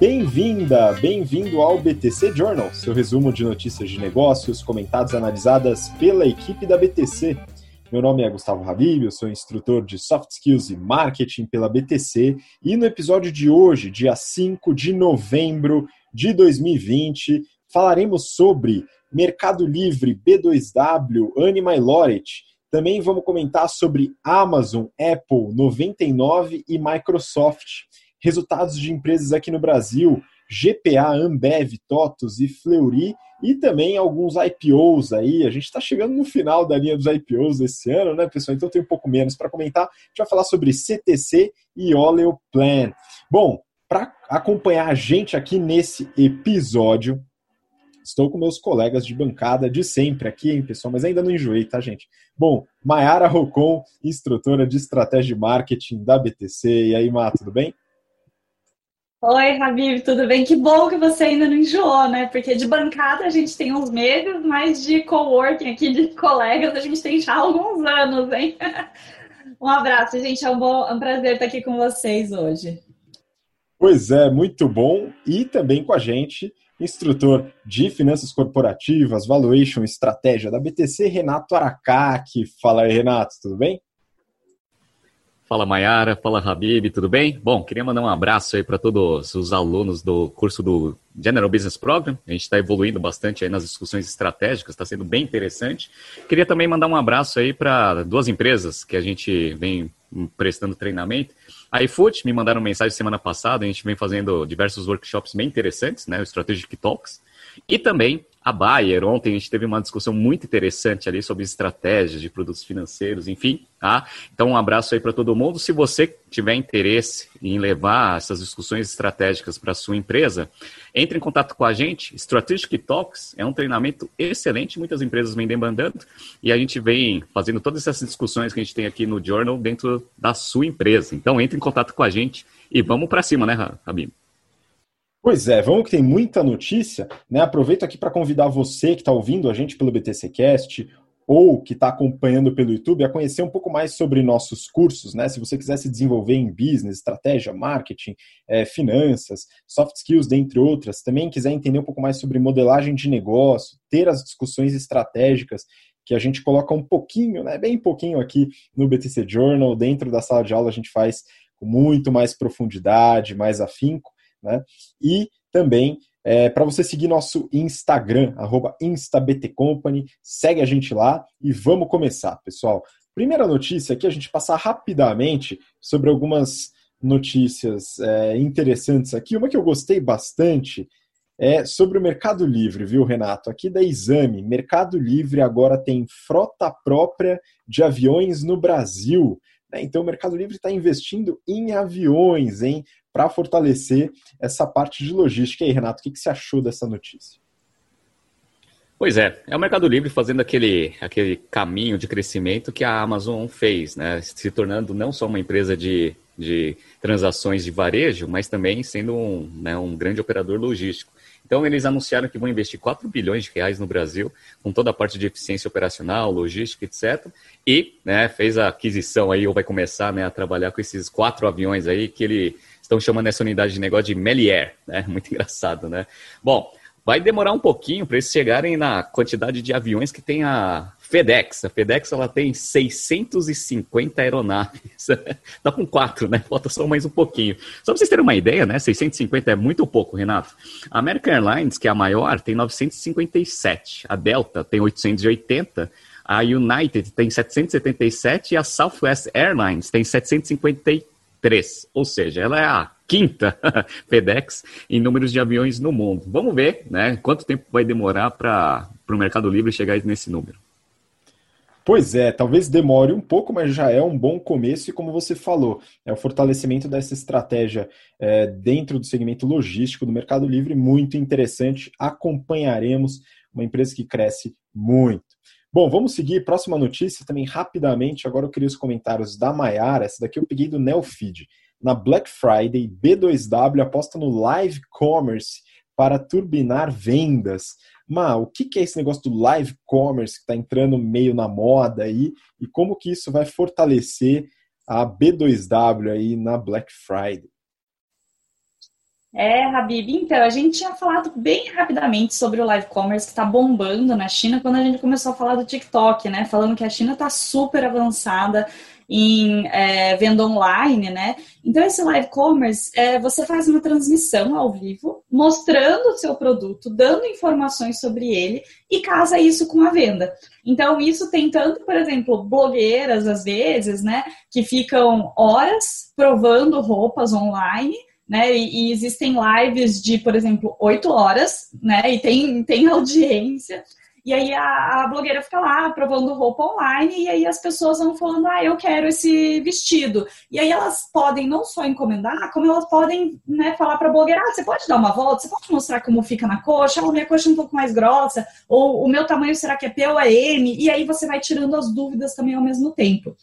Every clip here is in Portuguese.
Bem-vinda, bem-vindo ao BTC Journal, seu resumo de notícias de negócios comentadas e analisadas pela equipe da BTC. Meu nome é Gustavo Habib, eu sou instrutor de Soft Skills e Marketing pela BTC e no episódio de hoje, dia 5 de novembro de 2020, falaremos sobre Mercado Livre, B2W, Anima e Loret. Também vamos comentar sobre Amazon, Apple, 99 e Microsoft. Resultados de empresas aqui no Brasil, GPA, Ambev, Totos e Fleury e também alguns IPOs aí. A gente está chegando no final da linha dos IPOs esse ano, né, pessoal? Então tem um pouco menos para comentar. A gente vai falar sobre CTC e Oleo Plan. Bom, para acompanhar a gente aqui nesse episódio, estou com meus colegas de bancada de sempre aqui, hein, pessoal? Mas ainda não enjoei, tá, gente? Bom, Mayara Rocon, instrutora de estratégia de marketing da BTC. E aí, Má, tudo bem? Oi, Habib, tudo bem? Que bom que você ainda não enjoou, né? Porque de bancada a gente tem uns meses, mas de coworking aqui, de colegas, a gente tem já alguns anos, hein? Um abraço, gente. É um, bom, é um prazer estar aqui com vocês hoje. Pois é, muito bom. E também com a gente, instrutor de finanças corporativas, valuation, estratégia da BTC, Renato Aracaki. Fala aí, Renato, tudo bem? Fala Mayara, fala Habib, tudo bem? Bom, queria mandar um abraço aí para todos os alunos do curso do General Business Program. A gente está evoluindo bastante aí nas discussões estratégicas, está sendo bem interessante. Queria também mandar um abraço aí para duas empresas que a gente vem prestando treinamento. A iFood me mandaram mensagem semana passada, a gente vem fazendo diversos workshops bem interessantes, né, o Strategic Talks. E também a Bayer. Ontem a gente teve uma discussão muito interessante ali sobre estratégias de produtos financeiros, enfim. Tá? Então, um abraço aí para todo mundo. Se você tiver interesse em levar essas discussões estratégicas para a sua empresa, entre em contato com a gente. Strategic Talks é um treinamento excelente, muitas empresas vêm demandando, e a gente vem fazendo todas essas discussões que a gente tem aqui no Journal dentro da sua empresa. Então, entre em contato com a gente e vamos para cima, né, Rabib? Pois é, vamos que tem muita notícia, né? Aproveito aqui para convidar você que está ouvindo a gente pelo BTCcast ou que está acompanhando pelo YouTube a conhecer um pouco mais sobre nossos cursos, né? Se você quiser se desenvolver em business, estratégia, marketing, é, finanças, soft skills, dentre outras, também quiser entender um pouco mais sobre modelagem de negócio, ter as discussões estratégicas que a gente coloca um pouquinho, né, bem pouquinho aqui no BTC Journal, dentro da sala de aula a gente faz com muito mais profundidade, mais afinco. Né? E também é, para você seguir nosso Instagram, instabtcompany, segue a gente lá e vamos começar, pessoal. Primeira notícia aqui, a gente passar rapidamente sobre algumas notícias é, interessantes aqui. Uma que eu gostei bastante é sobre o Mercado Livre, viu, Renato? Aqui da Exame, Mercado Livre agora tem frota própria de aviões no Brasil. Né? Então, o Mercado Livre está investindo em aviões, hein? Para fortalecer essa parte de logística. E aí, Renato, o que, que você achou dessa notícia? Pois é, é o Mercado Livre fazendo aquele, aquele caminho de crescimento que a Amazon fez, né? se tornando não só uma empresa de, de transações de varejo, mas também sendo um, né, um grande operador logístico. Então, eles anunciaram que vão investir 4 bilhões de reais no Brasil, com toda a parte de eficiência operacional, logística, etc. E né, fez a aquisição aí, ou vai começar né, a trabalhar com esses quatro aviões aí, que ele estão chamando essa unidade de negócio de Melier, né? Muito engraçado, né? Bom, vai demorar um pouquinho para eles chegarem na quantidade de aviões que tem a FedEx. A FedEx ela tem 650 aeronaves. tá com quatro, né? Falta só mais um pouquinho. Só para vocês terem uma ideia, né? 650 é muito pouco, Renato. A American Airlines, que é a maior, tem 957. A Delta tem 880. A United tem 777 e a Southwest Airlines tem 753 três, ou seja, ela é a quinta FedEx em números de aviões no mundo. Vamos ver, né? Quanto tempo vai demorar para o Mercado Livre chegar nesse número? Pois é, talvez demore um pouco, mas já é um bom começo e como você falou, é o fortalecimento dessa estratégia é, dentro do segmento logístico do Mercado Livre muito interessante. Acompanharemos uma empresa que cresce muito. Bom, vamos seguir. Próxima notícia também rapidamente. Agora eu queria os comentários da Maiara. Essa daqui eu peguei do Neofeed. Na Black Friday, B2W aposta no live commerce para turbinar vendas. Ma, o que é esse negócio do live commerce que está entrando meio na moda aí e como que isso vai fortalecer a B2W aí na Black Friday? É, Habib, então, a gente tinha falado bem rapidamente sobre o live commerce que está bombando na China quando a gente começou a falar do TikTok, né? Falando que a China está super avançada em é, venda online, né? Então, esse live commerce, é, você faz uma transmissão ao vivo, mostrando o seu produto, dando informações sobre ele e casa isso com a venda. Então, isso tem tanto, por exemplo, blogueiras, às vezes, né, que ficam horas provando roupas online, né? E, e, existem lives de, por exemplo, oito horas, né? E tem, tem audiência. E aí a, a, blogueira fica lá provando roupa online e aí as pessoas vão falando, ah, eu quero esse vestido. E aí elas podem não só encomendar, como elas podem né, falar para a blogueira, ah, você pode dar uma volta, você pode mostrar como fica na coxa, ou minha coxa é um pouco mais grossa, ou o meu tamanho será que é P ou é M? E aí você vai tirando as dúvidas também ao mesmo tempo.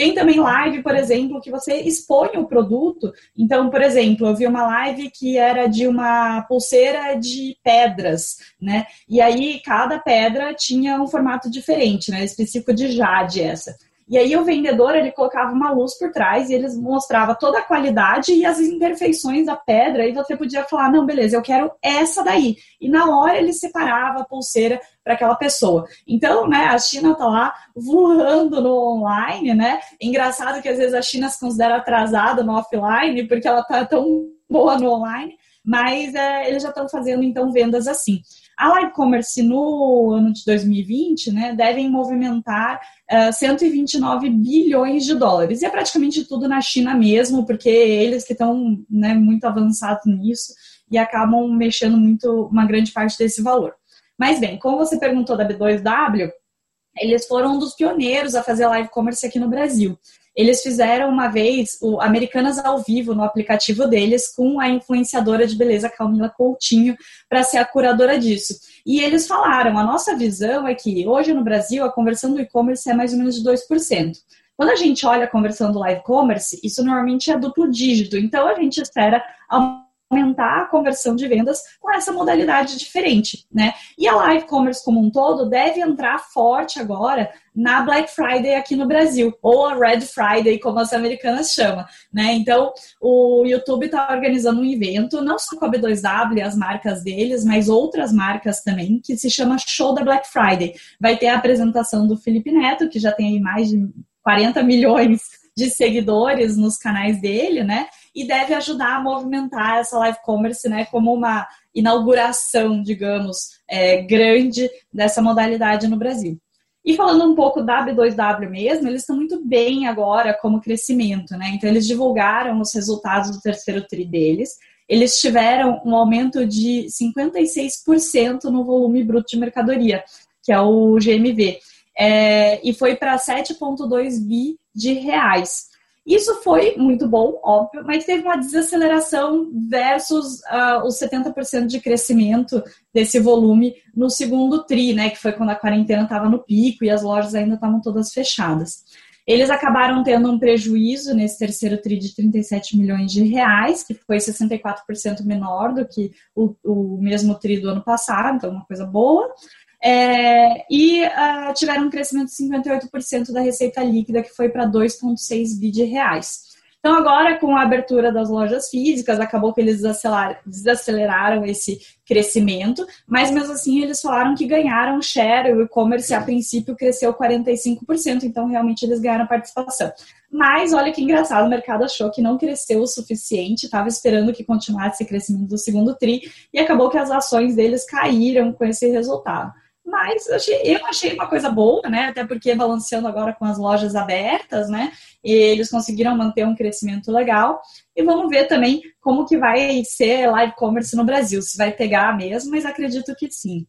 Tem também live, por exemplo, que você expõe o produto. Então, por exemplo, eu vi uma live que era de uma pulseira de pedras, né? E aí cada pedra tinha um formato diferente, né? Específico de jade essa. E aí o vendedor ele colocava uma luz por trás e eles mostrava toda a qualidade e as imperfeições da pedra e você podia falar, não, beleza, eu quero essa daí. E na hora ele separava a pulseira para aquela pessoa. Então, né, a China tá lá voando no online, né? Engraçado que às vezes a China se considera atrasada no offline porque ela tá tão boa no online, mas é, eles já estão fazendo então vendas assim. A live commerce no ano de 2020 né, devem movimentar uh, eh, 129 bilhões de dólares. E é praticamente tudo na China mesmo, porque eles que estão né, muito avançados nisso e acabam mexendo muito uma grande parte desse valor. Mas bem, como você perguntou da B2W, eles foram um dos pioneiros a fazer live commerce aqui no Brasil. Eles fizeram uma vez o Americanas ao vivo no aplicativo deles com a influenciadora de beleza Camila Coutinho para ser a curadora disso. E eles falaram: a nossa visão é que hoje no Brasil a conversão do e-commerce é mais ou menos de 2%. Quando a gente olha a conversão do live commerce, isso normalmente é duplo dígito. Então a gente espera aumentar a conversão de vendas com essa modalidade diferente, né? E a live commerce como um todo deve entrar forte agora na Black Friday aqui no Brasil, ou a Red Friday, como as americanas chamam, né? Então, o YouTube está organizando um evento, não só com a B2W e as marcas deles, mas outras marcas também, que se chama Show da Black Friday. Vai ter a apresentação do Felipe Neto, que já tem aí mais de 40 milhões de seguidores nos canais dele, né? E deve ajudar a movimentar essa live commerce, né, como uma inauguração, digamos, é, grande dessa modalidade no Brasil. E falando um pouco da B2W mesmo, eles estão muito bem agora como crescimento, né? Então eles divulgaram os resultados do terceiro tri deles. Eles tiveram um aumento de 56% no volume bruto de mercadoria, que é o GMV. É, e foi para 7,2 bi de reais. Isso foi muito bom, óbvio, mas teve uma desaceleração versus uh, os 70% de crescimento desse volume no segundo TRI, né, que foi quando a quarentena estava no pico e as lojas ainda estavam todas fechadas. Eles acabaram tendo um prejuízo nesse terceiro TRI de 37 milhões de reais, que foi 64% menor do que o, o mesmo TRI do ano passado, então uma coisa boa. É, e uh, tiveram um crescimento de 58% da receita líquida, que foi para 2,6 bi de reais. Então, agora, com a abertura das lojas físicas, acabou que eles desaceleraram esse crescimento, mas mesmo assim eles falaram que ganharam share, o e-commerce a princípio cresceu 45%, então realmente eles ganharam participação. Mas olha que engraçado, o mercado achou que não cresceu o suficiente, estava esperando que continuasse esse crescimento do segundo TRI, e acabou que as ações deles caíram com esse resultado. Mas eu achei, eu achei uma coisa boa, né? Até porque balanceando agora com as lojas abertas, né? Eles conseguiram manter um crescimento legal. E vamos ver também como que vai ser live commerce no Brasil, se vai pegar mesmo, mas acredito que sim.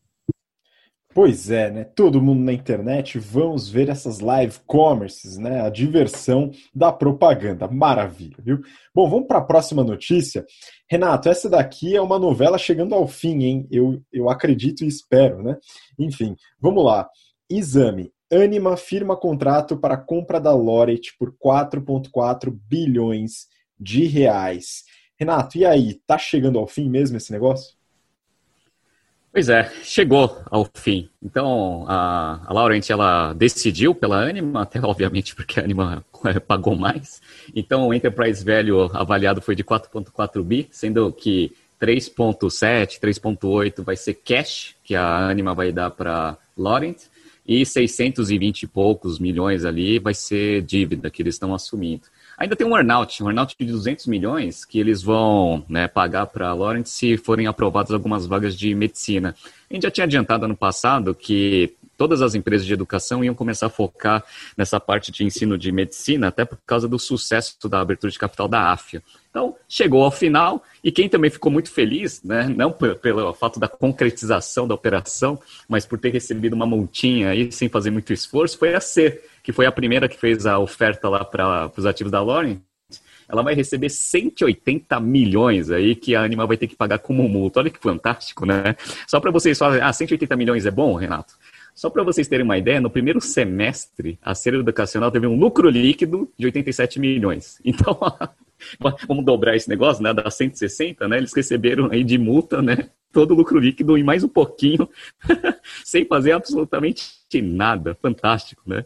Pois é, né? Todo mundo na internet, vamos ver essas live commerces, né? A diversão da propaganda. Maravilha, viu? Bom, vamos para a próxima notícia. Renato, essa daqui é uma novela chegando ao fim, hein? Eu, eu acredito e espero, né? Enfim, vamos lá. Exame. Anima firma contrato para compra da Loret por 4,4 bilhões de reais. Renato, e aí? Tá chegando ao fim mesmo esse negócio? Pois é, chegou ao fim. Então, a, a Laurent, ela decidiu pela Anima, até obviamente porque a Anima pagou mais. Então, o Enterprise Value avaliado foi de 4.4 bi, sendo que 3.7, 3.8 vai ser cash, que a Anima vai dar para Laurent, e 620 e poucos milhões ali vai ser dívida que eles estão assumindo. Ainda tem um earnout, um earnout de 200 milhões que eles vão né, pagar para a Laurent se forem aprovadas algumas vagas de medicina. A gente já tinha adiantado ano passado que todas as empresas de educação iam começar a focar nessa parte de ensino de medicina, até por causa do sucesso da abertura de capital da AFIA. Então, chegou ao final, e quem também ficou muito feliz, né, não pelo fato da concretização da operação, mas por ter recebido uma multinha aí sem fazer muito esforço, foi a C, que foi a primeira que fez a oferta lá para os ativos da Lauren, ela vai receber 180 milhões aí que a Anima vai ter que pagar como multa. Olha que fantástico, né? Só para vocês falarem, ah, 180 milhões é bom, Renato? Só para vocês terem uma ideia, no primeiro semestre, a Ser Educacional teve um lucro líquido de 87 milhões. Então, vamos dobrar esse negócio, né? Da 160, né? Eles receberam aí de multa, né? Todo o lucro líquido e mais um pouquinho, sem fazer absolutamente nada. Fantástico, né?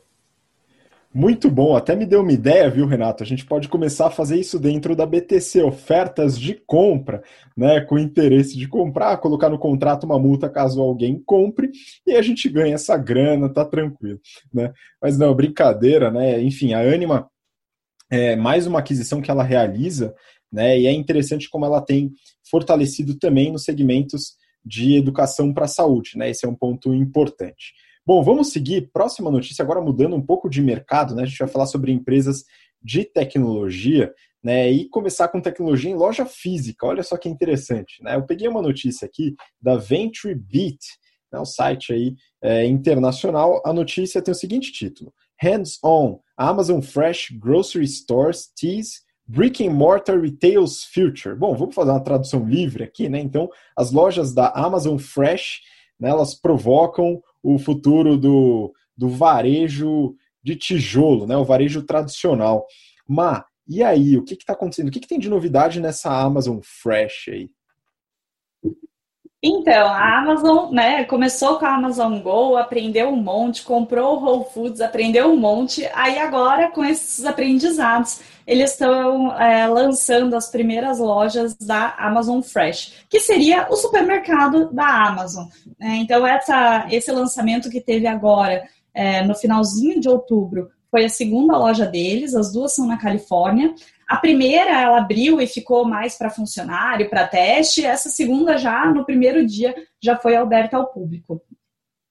Muito bom, até me deu uma ideia, viu, Renato? A gente pode começar a fazer isso dentro da BTC, ofertas de compra, né? Com interesse de comprar, colocar no contrato uma multa caso alguém compre, e a gente ganha essa grana, tá tranquilo, né? Mas não, brincadeira, né? Enfim, a Anima é mais uma aquisição que ela realiza, né? E é interessante como ela tem fortalecido também nos segmentos de educação para a saúde, né? Esse é um ponto importante. Bom, vamos seguir. Próxima notícia, agora mudando um pouco de mercado, né? A gente vai falar sobre empresas de tecnologia, né? E começar com tecnologia em loja física. Olha só que interessante, né? Eu peguei uma notícia aqui da Venture Beat, né, um site aí é, internacional. A notícia tem o seguinte título: Hands on, Amazon Fresh Grocery Stores tease Brick and Mortar Retail's Future. Bom, vamos fazer uma tradução livre aqui, né? Então, as lojas da Amazon Fresh, né, elas provocam o futuro do, do varejo de tijolo, né, o varejo tradicional. Mas, e aí, o que está acontecendo? O que, que tem de novidade nessa Amazon Fresh aí? Então, a Amazon, né, começou com a Amazon Go, aprendeu um monte, comprou o Whole Foods, aprendeu um monte, aí agora, com esses aprendizados, eles estão é, lançando as primeiras lojas da Amazon Fresh, que seria o supermercado da Amazon. Né? Então, essa, esse lançamento que teve agora, é, no finalzinho de outubro, foi a segunda loja deles, as duas são na Califórnia. A primeira ela abriu e ficou mais para funcionário, para teste. Essa segunda já no primeiro dia já foi aberta ao público.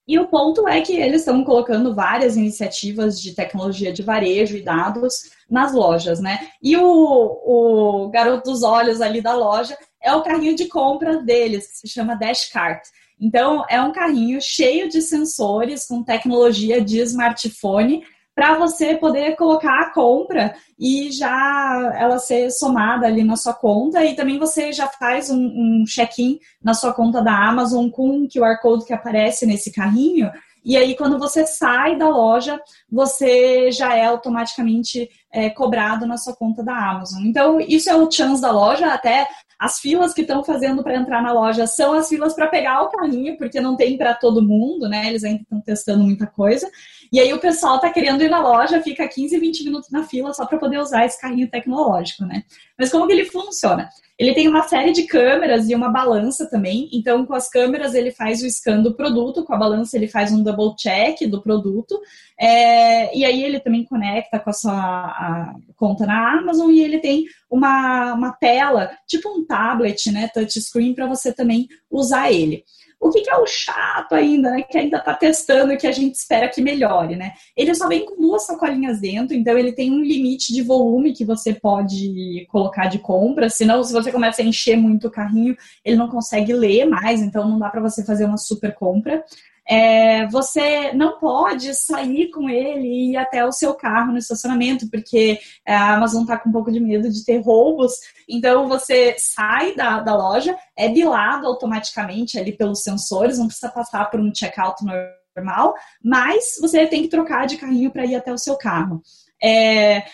E o ponto é que eles estão colocando várias iniciativas de tecnologia de varejo e dados nas lojas, né? E o, o garoto dos olhos ali da loja é o carrinho de compra deles, que se chama Dashcart. Então, é um carrinho cheio de sensores com tecnologia de smartphone para você poder colocar a compra e já ela ser somada ali na sua conta e também você já faz um, um check-in na sua conta da Amazon com um QR Code que aparece nesse carrinho e aí, quando você sai da loja, você já é automaticamente é, cobrado na sua conta da Amazon. Então, isso é o chance da loja, até as filas que estão fazendo para entrar na loja são as filas para pegar o carrinho, porque não tem para todo mundo, né? Eles ainda estão testando muita coisa. E aí o pessoal está querendo ir na loja, fica 15, 20 minutos na fila só para poder usar esse carrinho tecnológico, né? Mas como que ele funciona? Ele tem uma série de câmeras e uma balança também. Então, com as câmeras, ele faz o scan do produto, com a balança, ele faz um double check do produto. É, e aí, ele também conecta com a sua conta na Amazon e ele tem uma, uma tela, tipo um tablet, né, touchscreen, para você também usar ele. O que, que, é o chato ainda, né? Que ainda está testando e que a gente espera que melhore, né? Ele só vem com duas sacolinhas dentro, então ele tem um limite de volume que você pode colocar de compra. Senão, se você começa a encher muito o carrinho, ele não consegue ler mais, então não dá para você fazer uma super compra. É, você não pode sair com ele e ir até o seu carro no estacionamento, porque a Amazon está com um pouco de medo de ter roubos. Então você sai da, da loja, é bilado automaticamente ali pelos sensores, não precisa passar por um checkout normal, mas você tem que trocar de carrinho para ir até o seu carro. É,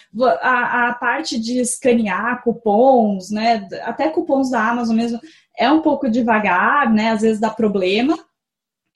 a, a, parte de escanear cupons, né, até cupons da Amazon mesmo, é um pouco devagar, né, às vezes dá problema,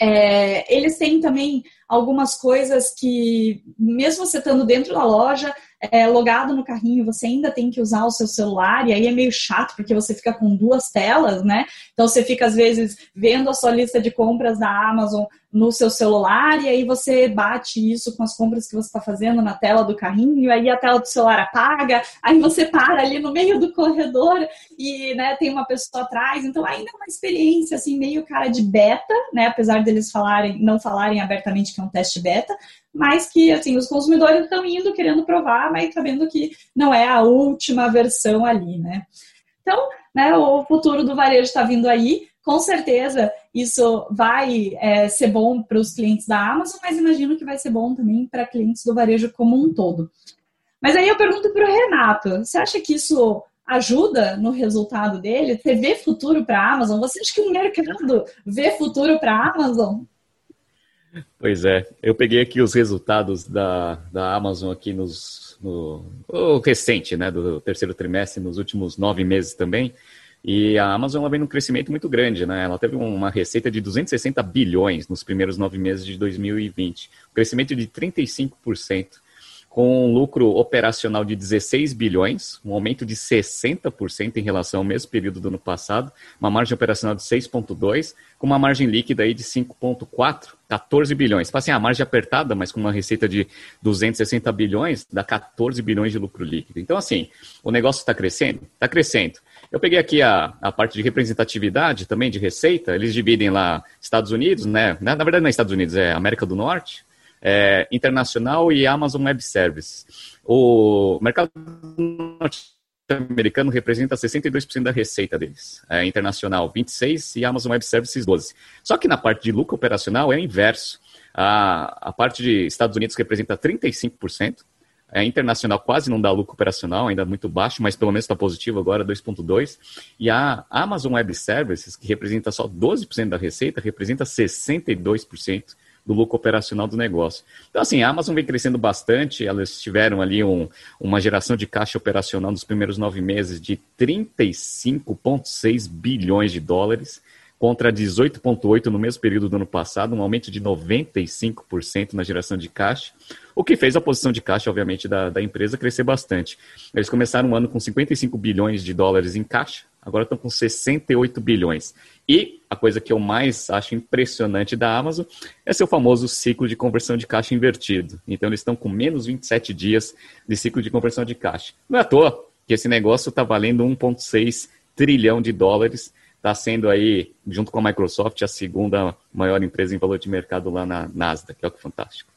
é, eles têm também algumas coisas que, mesmo você estando dentro da loja, é, logado no carrinho, você ainda tem que usar o seu celular, e aí é meio chato, porque você fica com duas telas, né? Então você fica, às vezes, vendo a sua lista de compras da Amazon no seu celular, e aí você bate isso com as compras que você está fazendo na tela do carrinho, aí a tela do celular apaga, aí você para ali no meio do corredor e né, tem uma pessoa atrás. Então ainda é uma experiência assim, meio cara de beta, né? Apesar deles falarem, não falarem abertamente que é um teste beta, mas que assim os consumidores estão indo querendo provar, mas sabendo que não é a última versão ali, né? Então, né, o futuro do varejo está vindo aí com certeza isso vai é, ser bom para os clientes da Amazon, mas imagino que vai ser bom também para clientes do varejo como um todo. Mas aí eu pergunto para o Renato: você acha que isso ajuda no resultado dele? Você vê futuro para a Amazon? Você acha que o mercado vê futuro para a Amazon? Pois é, eu peguei aqui os resultados da, da Amazon aqui nos, no o recente, né, do terceiro trimestre, nos últimos nove meses também. E a Amazon ela vem num crescimento muito grande, né? Ela teve uma receita de 260 bilhões nos primeiros nove meses de 2020, um crescimento de 35%, com um lucro operacional de 16 bilhões, um aumento de 60% em relação ao mesmo período do ano passado, uma margem operacional de 6,2, com uma margem líquida aí de 5,4, 14 bilhões. Fala assim, a margem apertada, mas com uma receita de 260 bilhões, dá 14 bilhões de lucro líquido. Então, assim, o negócio está crescendo? Está crescendo. Eu peguei aqui a, a parte de representatividade também de receita. Eles dividem lá Estados Unidos, né? Na, na verdade, não é Estados Unidos, é América do Norte, é, internacional e Amazon Web Services. O mercado norte-americano representa 62% da receita deles. É, internacional, 26% e Amazon Web Services, 12%. Só que na parte de lucro operacional é o inverso. A, a parte de Estados Unidos representa 35%, é, internacional quase não dá lucro operacional, ainda muito baixo, mas pelo menos está positivo agora, 2,2%. E a Amazon Web Services, que representa só 12% da receita, representa 62% do lucro operacional do negócio. Então, assim, a Amazon vem crescendo bastante, elas tiveram ali um, uma geração de caixa operacional nos primeiros nove meses de 35,6 bilhões de dólares, contra 18,8% no mesmo período do ano passado, um aumento de 95% na geração de caixa, o que fez a posição de caixa, obviamente, da, da empresa crescer bastante. Eles começaram o ano com 55 bilhões de dólares em caixa, agora estão com 68 bilhões. E a coisa que eu mais acho impressionante da Amazon é seu famoso ciclo de conversão de caixa invertido. Então, eles estão com menos 27 dias de ciclo de conversão de caixa. Não é à toa que esse negócio está valendo 1,6 trilhão de dólares está sendo aí, junto com a Microsoft, a segunda maior empresa em valor de mercado lá na Nasdaq, que é que fantástico.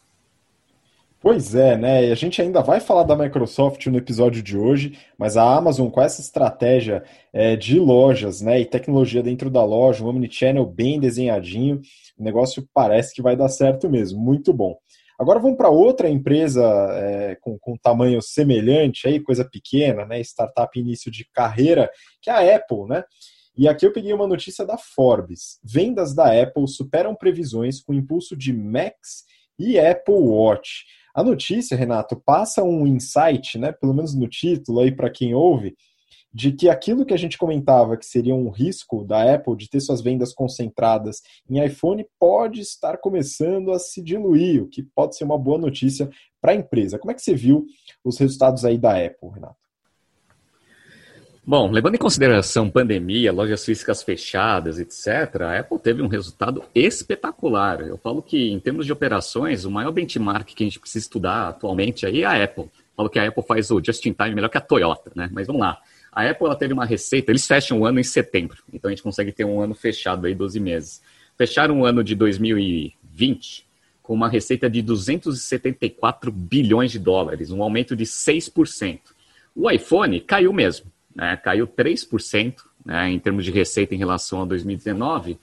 Pois é, né? E a gente ainda vai falar da Microsoft no episódio de hoje, mas a Amazon, com essa estratégia é, de lojas né, e tecnologia dentro da loja, um omnichannel bem desenhadinho, o negócio parece que vai dar certo mesmo. Muito bom. Agora vamos para outra empresa é, com, com tamanho semelhante, aí, coisa pequena, né? Startup início de carreira, que é a Apple, né? E aqui eu peguei uma notícia da Forbes. Vendas da Apple superam previsões com impulso de Macs e Apple Watch. A notícia, Renato, passa um insight, né, pelo menos no título aí para quem ouve, de que aquilo que a gente comentava que seria um risco da Apple de ter suas vendas concentradas em iPhone pode estar começando a se diluir, o que pode ser uma boa notícia para a empresa. Como é que você viu os resultados aí da Apple, Renato? Bom, levando em consideração pandemia, lojas físicas fechadas, etc., a Apple teve um resultado espetacular. Eu falo que, em termos de operações, o maior benchmark que a gente precisa estudar atualmente aí é a Apple. Eu falo que a Apple faz o just-in-time melhor que a Toyota, né? Mas vamos lá. A Apple ela teve uma receita, eles fecham o ano em setembro, então a gente consegue ter um ano fechado aí, 12 meses. Fecharam o ano de 2020 com uma receita de 274 bilhões de dólares, um aumento de 6%. O iPhone caiu mesmo né, caiu 3% né, em termos de receita em relação a 2019,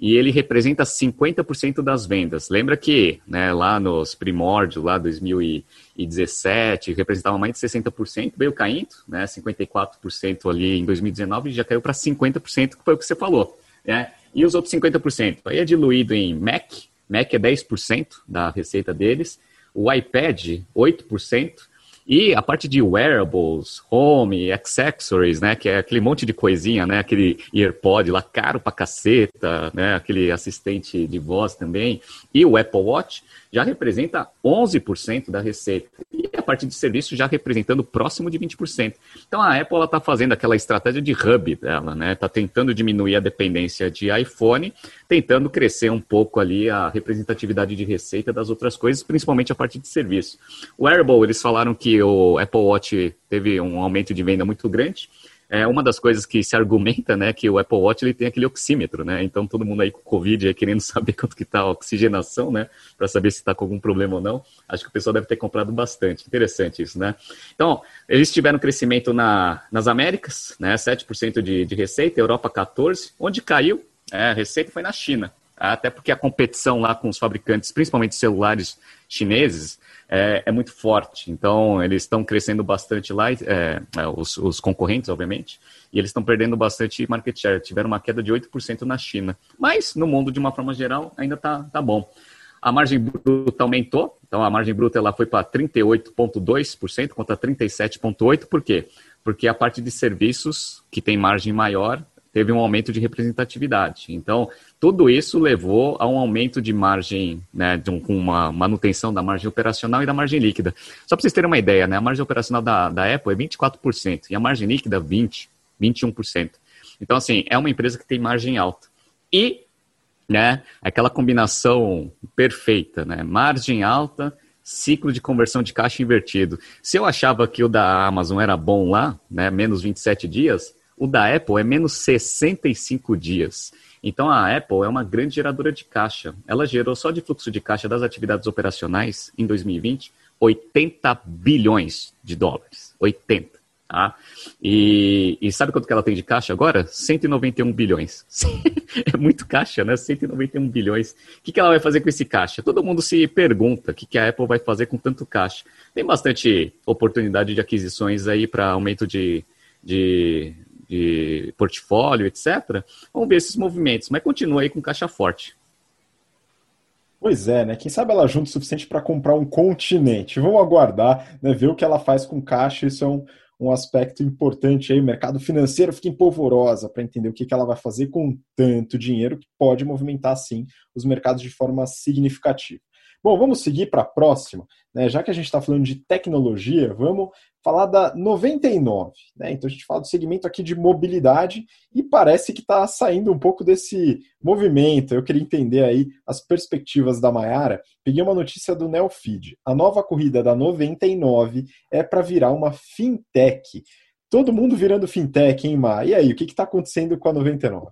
e ele representa 50% das vendas. Lembra que né, lá nos primórdios, lá 2017, representava mais de 60%, veio caindo, né, 54% ali em 2019 e já caiu para 50%, que foi o que você falou. Né? E os outros 50%? Aí é diluído em Mac, Mac é 10% da receita deles, o iPad, 8%, E a parte de wearables, home, accessories, né, que é aquele monte de coisinha, né, aquele earpod lá caro pra caceta, né, aquele assistente de voz também, e o Apple Watch, já representa 11% da receita. E a parte de serviço já representando próximo de 20%. Então a Apple está fazendo aquela estratégia de hub dela, né? Está tentando diminuir a dependência de iPhone, tentando crescer um pouco ali a representatividade de receita das outras coisas, principalmente a parte de serviço. O Wearable, eles falaram que o Apple Watch teve um aumento de venda muito grande é uma das coisas que se argumenta, né, que o Apple Watch ele tem aquele oxímetro, né? Então todo mundo aí com Covid aí querendo saber quanto que tá a oxigenação, né, para saber se está com algum problema ou não. Acho que o pessoal deve ter comprado bastante. Interessante isso, né? Então, eles tiveram crescimento na, nas Américas, né, 7% de, de receita, Europa 14, onde caiu, é, a receita foi na China. Até porque a competição lá com os fabricantes, principalmente celulares chineses, é, é muito forte. Então, eles estão crescendo bastante lá, é, é, os, os, concorrentes, obviamente, e eles estão perdendo bastante market share. Tiveram uma queda de 8% na China. Mas, no mundo, de uma forma geral, ainda está tá bom. A margem bruta aumentou, então a margem bruta ela foi para 38,2% contra 37,8%. Por quê? Porque a parte de serviços, que tem margem maior, teve um aumento de representatividade. Então, tudo isso levou a um aumento de margem, né, com um, uma manutenção da margem operacional e da margem líquida. Só para vocês terem uma ideia, né, a margem operacional da, da Apple é 24% e a margem líquida 20%, 21%. Então, assim, é uma empresa que tem margem alta. E, né, aquela combinação perfeita, né, margem alta, ciclo de conversão de caixa invertido. Se eu achava que o da Amazon era bom lá, né, menos 27 dias, o da Apple é menos 65 dias. Então a Apple é uma grande geradora de caixa. Ela gerou só de fluxo de caixa das atividades operacionais em 2020 80 bilhões de dólares. 80. Tá? E, e, sabe quanto que ela tem de caixa agora? 191 bilhões. é muito caixa, né? 191 bilhões. O que, que ela vai fazer com esse caixa? Todo mundo se pergunta o que, que a Apple vai fazer com tanto caixa. Tem bastante oportunidade de aquisições aí para aumento de, de, de portfólio, etc. Vamos ver esses movimentos, mas continua aí com caixa forte. Pois é, né? Quem sabe ela junta o suficiente para comprar um continente. Vamos aguardar, né? Ver o que ela faz com caixa. Isso é um, um aspecto importante aí. Mercado financeiro fica em polvorosa para entender o que, que ela vai fazer com tanto dinheiro que pode movimentar, sim, os mercados de forma significativa. Bom, vamos seguir para a próxima. Né? Já que a gente está falando de tecnologia, vamos falar da 99. Né? Então a gente fala do segmento aqui de mobilidade e parece que está saindo um pouco desse movimento. Eu queria entender aí as perspectivas da Maiara. Peguei uma notícia do Neofeed. A nova corrida da 99 é para virar uma fintech. Todo mundo virando fintech, hein, Mar? E aí, o que está acontecendo com a 99?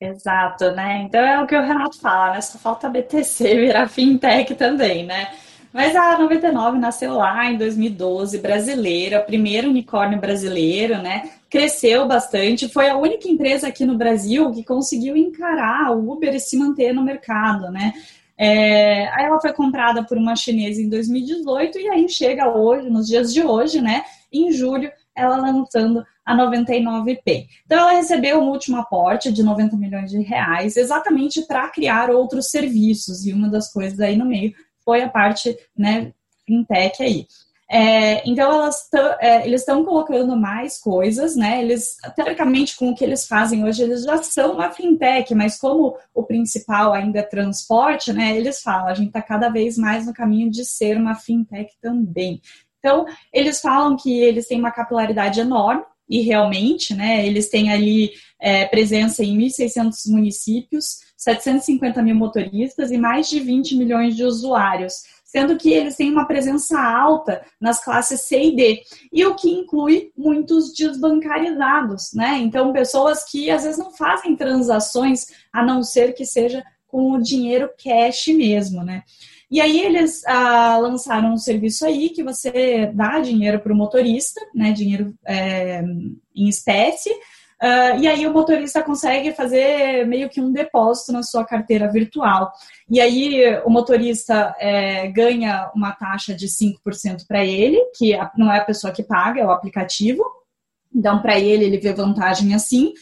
Exato, né? Então é o que o Renato fala, né? Só falta BTC virar fintech também, né? Mas a 99 nasceu lá em 2012, brasileira, primeiro unicórnio brasileiro, né? Cresceu bastante, foi a única empresa aqui no Brasil que conseguiu encarar o Uber e se manter no mercado, né? É, aí ela foi comprada por uma chinesa em 2018 e aí chega hoje, nos dias de hoje, né? Em julho, ela lançando a 99P. Então, ela recebeu um último aporte de 90 milhões de reais, exatamente para criar outros serviços, e uma das coisas aí no meio foi a parte, né, fintech aí. É, então, elas é, eles estão colocando mais coisas, né? Eles, teoricamente, com o que eles fazem hoje, eles já são uma fintech, mas como o principal ainda é transporte, né? Eles falam, a gente está cada vez mais no caminho de ser uma fintech também. Então, eles falam que eles têm uma capilaridade enorme, e realmente, né, eles têm ali é, presença em 1.600 municípios, 750 mil motoristas e mais de 20 milhões de usuários, sendo que eles têm uma presença alta nas classes C e D, e o que inclui muitos desbancarizados, né? Então, pessoas que às vezes não fazem transações a não ser que seja com o dinheiro cash mesmo, né? E aí eles ah, lançaram um serviço aí que você dá dinheiro para o motorista, né, dinheiro é, em espécie, Uh, e aí o motorista consegue fazer meio que um depósito na sua carteira virtual. E aí o motorista é, ganha uma taxa de 5% para ele, que não é a pessoa que paga, é o aplicativo. Então, para ele, ele vê vantagem assim.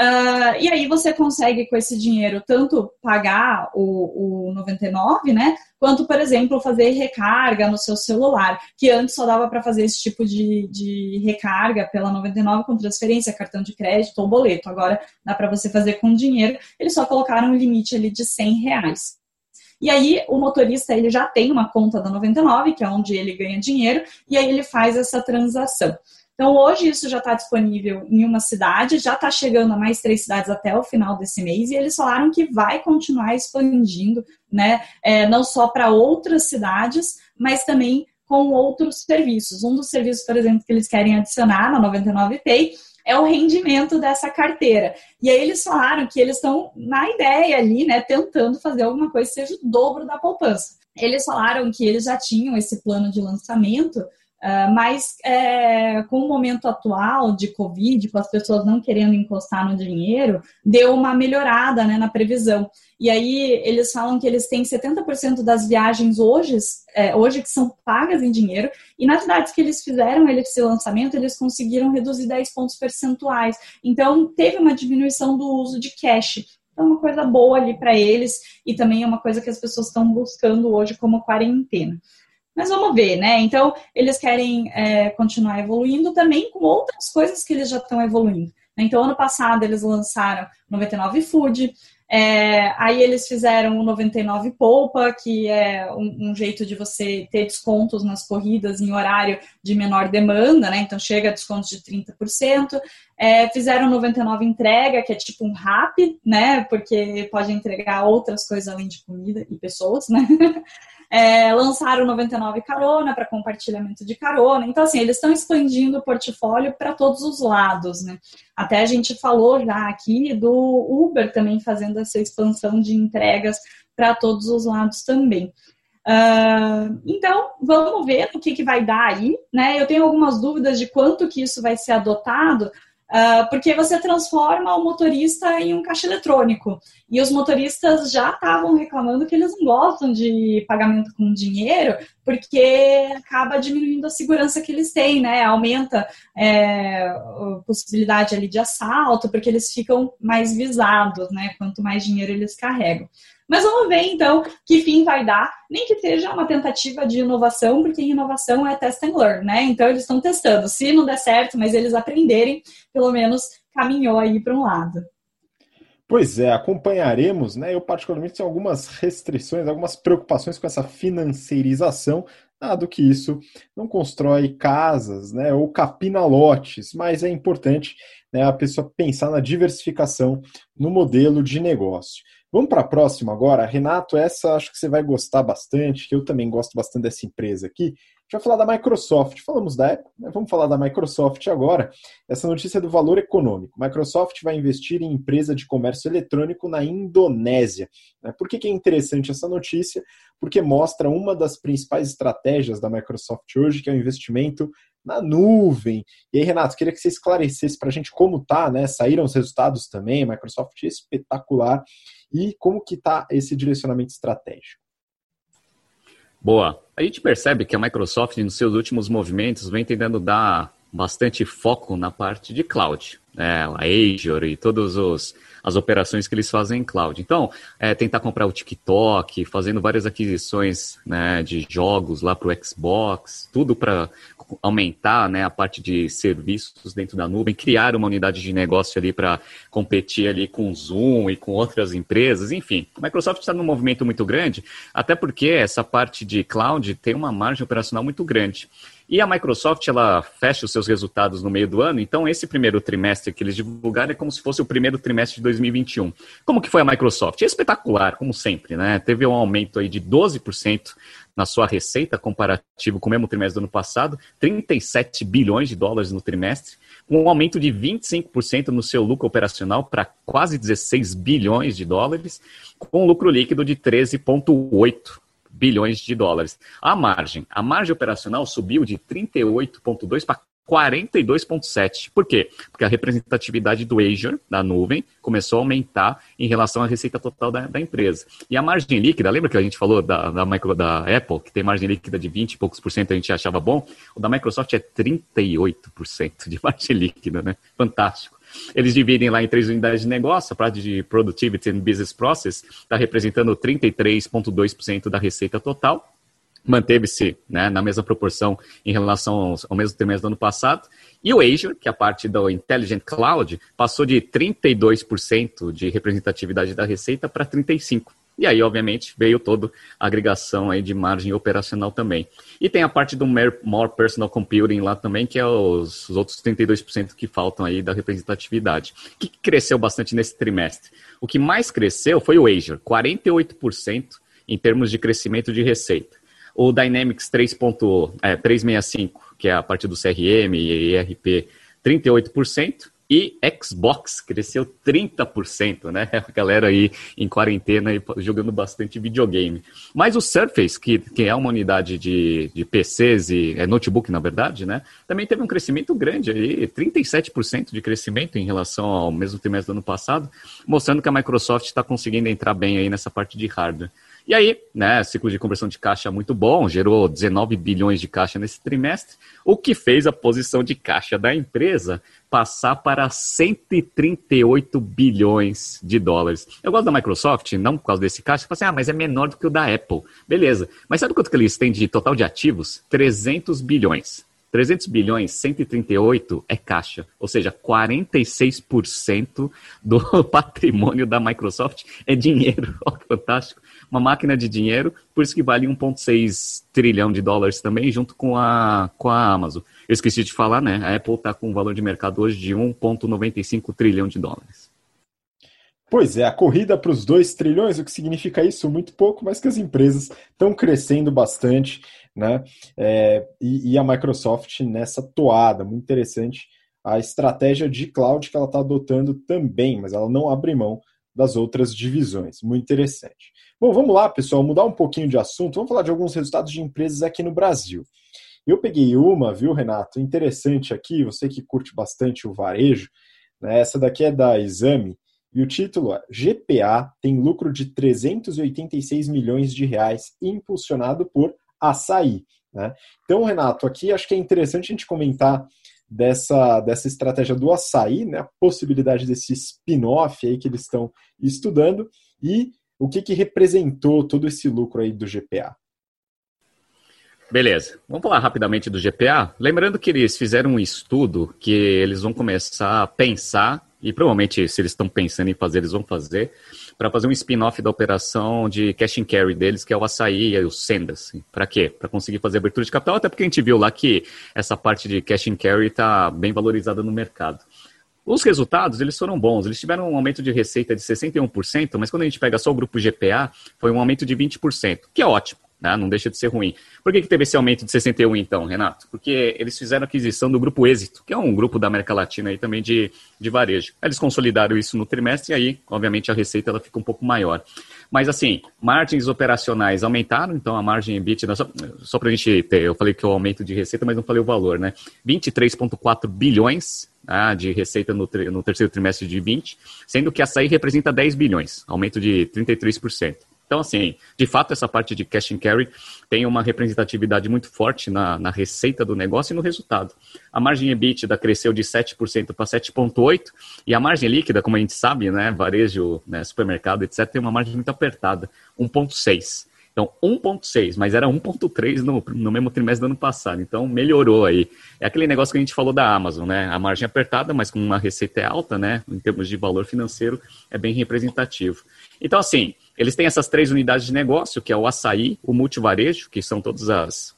Uh, e aí você consegue com esse dinheiro tanto pagar o, o 99, né? Quanto, por exemplo, fazer recarga no seu celular, que antes só dava para fazer esse tipo de, de recarga pela 99 com transferência, cartão de crédito ou boleto. Agora dá para você fazer com dinheiro. Eles só colocaram um limite ali de 100 reais. E aí o motorista ele já tem uma conta da 99, que é onde ele ganha dinheiro, e aí ele faz essa transação. Então, hoje isso já está disponível em uma cidade, já está chegando a mais três cidades até o final desse mês, e eles falaram que vai continuar expandindo, né? É, não só para outras cidades, mas também com outros serviços. Um dos serviços, por exemplo, que eles querem adicionar na 99 Pay é o rendimento dessa carteira. E aí eles falaram que eles estão na ideia ali, né, tentando fazer alguma coisa que seja o dobro da poupança. Eles falaram que eles já tinham esse plano de lançamento, Uh, mas é, com o momento atual de Covid, com as pessoas não querendo encostar no dinheiro, deu uma melhorada né, na previsão. E aí eles falam que eles têm 70% das viagens hoje, é, hoje que são pagas em dinheiro, e nas cidades que eles fizeram esse lançamento, eles conseguiram reduzir 10 pontos percentuais. Então teve uma diminuição do uso de cash. Então, é uma coisa boa ali para eles e também é uma coisa que as pessoas estão buscando hoje como quarentena. Mas vamos ver, né? Então, eles querem é, continuar evoluindo também com outras coisas que eles já estão evoluindo. Então, ano passado, eles lançaram 99 Food, é, aí eles fizeram o 99 Poupa, que é um, um, jeito de você ter descontos nas corridas em horário de menor demanda, né? Então chega a descontos de 30%. É, fizeram 99 Entrega, que é tipo um rap, né? Porque pode entregar outras coisas além de comida e pessoas, né? É, lançaram 99 Carona para compartilhamento de carona. Então, assim, eles estão expandindo o portfólio para todos os lados, né? Até a gente falou já aqui do Uber também fazendo essa expansão de entregas para todos os lados também. Uh, então, vamos ver o que, que vai dar aí, né? Eu tenho algumas dúvidas de quanto que isso vai ser adotado, Uh, porque você transforma o motorista em um caixa eletrônico. E os motoristas já estavam reclamando que eles não gostam de pagamento com dinheiro, porque acaba diminuindo a segurança que eles têm, né? Aumenta é, a possibilidade ali de assalto, porque eles ficam mais visados, né? Quanto mais dinheiro eles carregam. Mas vamos ver então que fim vai dar, nem que seja uma tentativa de inovação, porque inovação é test and learn, né? Então eles estão testando. Se não der certo, mas eles aprenderem, pelo menos caminhou aí para um lado. Pois é, acompanharemos, né? Eu particularmente tenho algumas restrições, algumas preocupações com essa financeirização, dado que isso não constrói casas, né? Ou capina lotes, mas é importante né, a pessoa pensar na diversificação no modelo de negócio. Vamos para a próxima agora. Renato, essa acho que você vai gostar bastante, que eu também gosto bastante dessa empresa aqui. A gente vai falar da Microsoft. Falamos da Apple, né? vamos falar da Microsoft agora. Essa notícia é do valor econômico. Microsoft vai investir em empresa de comércio eletrônico na Indonésia. Né? Por que, que é interessante essa notícia? Porque mostra uma das principais estratégias da Microsoft hoje, que é o investimento na nuvem. E aí, Renato, queria que você esclarecesse para a gente como tá, né? Saíram os resultados também, Microsoft espetacular. E como que está esse direcionamento estratégico? Boa. A gente percebe que a Microsoft, nos seus últimos movimentos, vem tentando dar bastante foco na parte de cloud, né? a Azure e todas as operações que eles fazem em cloud. Então, é, tentar comprar o TikTok, fazendo várias aquisições né, de jogos lá para o Xbox, tudo para aumentar né, a parte de serviços dentro da nuvem, criar uma unidade de negócio ali para competir ali com o Zoom e com outras empresas, enfim. A Microsoft está num movimento muito grande, até porque essa parte de cloud tem uma margem operacional muito grande. E a Microsoft, ela fecha os seus resultados no meio do ano, então esse primeiro trimestre que eles divulgaram é como se fosse o primeiro trimestre de 2021. Como que foi a Microsoft? É espetacular, como sempre, né? Teve um aumento aí de 12% na sua receita comparativo com o mesmo trimestre do ano passado, 37 bilhões de dólares no trimestre, um aumento de 25% no seu lucro operacional para quase 16 bilhões de dólares, com um lucro líquido de 13,8 bilhões de dólares. A margem, a margem operacional subiu de 38,2 para 42,7. Por quê? Porque a representatividade do Azure, da nuvem, começou a aumentar em relação à receita total da, da empresa. E a margem líquida, lembra que a gente falou da, da, micro, da Apple, que tem margem líquida de 20 e poucos por cento, a gente achava bom? O da Microsoft é 38% de margem líquida, né? Fantástico. Eles dividem lá em três unidades de negócio, a parte de Productivity and Business Process está representando 33,2% da receita total, manteve-se né, na mesma proporção em relação ao mesmo trimestre do ano passado. E o Azure, que é a parte do Intelligent Cloud, passou de 32% de representatividade da receita para 35%. E aí, obviamente, veio toda a agregação aí de margem operacional também. E tem a parte do More Personal Computing lá também, que é os, os outros 32% que faltam aí da representatividade. Que cresceu bastante nesse trimestre? O que mais cresceu foi o Azure, 48% em termos de crescimento de receita. O Dynamics 3. É, 365, que é a parte do CRM e ERP, 38%. E Xbox cresceu 30%, né? A galera aí em quarentena e jogando bastante videogame. Mas o Surface, que, que é uma unidade de, de PCs e é notebook, na verdade, né? Também teve um crescimento grande aí, 37% de crescimento em relação ao mesmo trimestre do ano passado, mostrando que a Microsoft está conseguindo entrar bem aí nessa parte de hardware. E aí, né, ciclo de conversão de caixa muito bom, gerou 19 bilhões de caixa nesse trimestre, o que fez a posição de caixa da empresa passar para 138 bilhões de dólares. Eu gosto da Microsoft, não por causa desse caixa, eu assim, ah, mas é menor do que o da Apple. Beleza, mas sabe quanto que eles têm de total de ativos? 300 bilhões. 300 bilhões, 138 é caixa, ou seja, 46% do patrimônio da Microsoft é dinheiro. Olha fantástico. Uma máquina de dinheiro, por isso que vale 1,6 trilhão de dólares também, junto com a, com a Amazon. Eu esqueci de falar, né? A Apple está com um valor de mercado hoje de 1,95 trilhão de dólares. Pois é, a corrida para os 2 trilhões, o que significa isso? Muito pouco, mas que as empresas estão crescendo bastante né? É, e, e, a Microsoft nessa toada, muito interessante a estratégia de cloud que ela está adotando também, mas ela não abre mão das outras divisões. Muito interessante. Bom, vamos lá, pessoal, mudar um pouquinho de assunto. Vamos falar de alguns resultados de empresas aqui no Brasil. Eu peguei uma, viu, Renato? Interessante aqui, você que curte bastante o varejo. Né? Essa daqui é da Exame. E o título é GPA tem lucro de 386 milhões de reais, impulsionado por açaí. Né? Então, Renato, aqui acho que é interessante a gente comentar dessa, dessa estratégia do açaí, né? a possibilidade desse spin-off aí que eles estão estudando e o que, que representou todo esse lucro aí do GPA. Beleza, vamos falar rapidamente do GPA. Lembrando que eles fizeram um estudo que eles vão começar a pensar, e provavelmente se eles estão pensando em fazer, eles vão fazer, para fazer um spin-off da operação de cash and carry deles, que é o açaí e o sendas. Para quê? Para conseguir fazer abertura de capital, até porque a gente viu lá que essa parte de cash and carry está bem valorizada no mercado. Os resultados, eles foram bons. Eles tiveram um aumento de receita de 61%, mas quando a gente pega só o grupo GPA, foi um aumento de 20%, que é ótimo. Né? Não deixa de ser ruim. Por que, que teve esse aumento de 61 então, Renato? Porque eles fizeram aquisição do Grupo Êxito, que é um grupo da América Latina aí também de, de varejo. Eles consolidaram isso no trimestre e aí, obviamente, a receita ela fica um pouco maior. Mas assim, margens operacionais aumentaram, então a margem EBITDA, só, só para a gente ter, eu falei que é o aumento de receita, mas não falei o valor, né? 23,4 bilhões ah, de receita no, no terceiro trimestre de 20, sendo que açaí representa 10 bilhões, aumento de 33%. Então, assim, de fato, essa parte de cash and carry tem uma representatividade muito forte na, na receita do negócio e no resultado. A margem EBITDA cresceu de 7% para 7,8%, e a margem líquida, como a gente sabe, né, varejo, né, supermercado, etc., tem uma margem muito apertada, 1,6%. Então, 1,6, mas era 1,3 no, no mesmo trimestre do ano passado. Então, melhorou aí. É aquele negócio que a gente falou da Amazon, né? A margem apertada, mas com uma receita alta, né? Em termos de valor financeiro, é bem representativo. Então, assim, eles têm essas três unidades de negócio, que é o açaí, o multivarejo, que são todas as,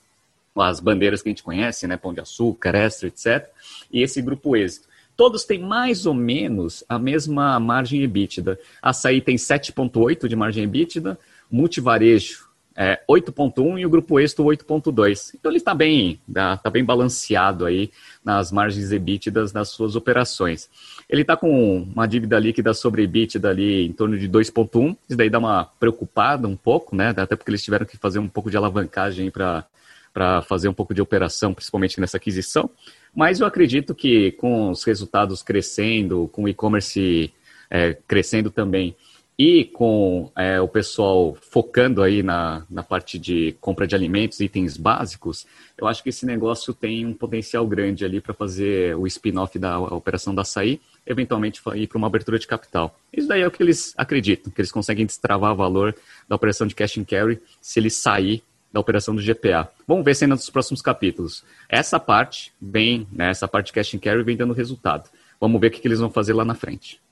as bandeiras que a gente conhece, né? Pão de açúcar, extra, etc. E esse grupo êxito. Todos têm mais ou menos a mesma margem EBITDA. Açaí tem 7,8 de margem EBITDA, multivarejo é, 8.1 e o grupo êxito 8.2. Então ele está bem, tá, tá, bem balanceado aí nas margens EBITDAs das suas operações. Ele está com uma dívida líquida sobre EBITDA ali em torno de 2.1, isso daí dá uma preocupada um pouco, né? Até porque eles tiveram que fazer um pouco de alavancagem para para fazer um pouco de operação, principalmente nessa aquisição. Mas eu acredito que com os resultados crescendo, com o e-commerce é, crescendo também e com é, o pessoal focando aí na, na parte de compra de alimentos, itens básicos, eu acho que esse negócio tem um potencial grande ali para fazer o spin-off da operação da açaí, eventualmente ir para uma abertura de capital. Isso daí é o que eles acreditam, que eles conseguem destravar o valor da operação de cash and carry se ele sair da operação do GPA. Vamos ver se ainda nos próximos capítulos. Essa parte vem, né, essa parte de cash and carry vem dando resultado. Vamos ver o que eles vão fazer lá na frente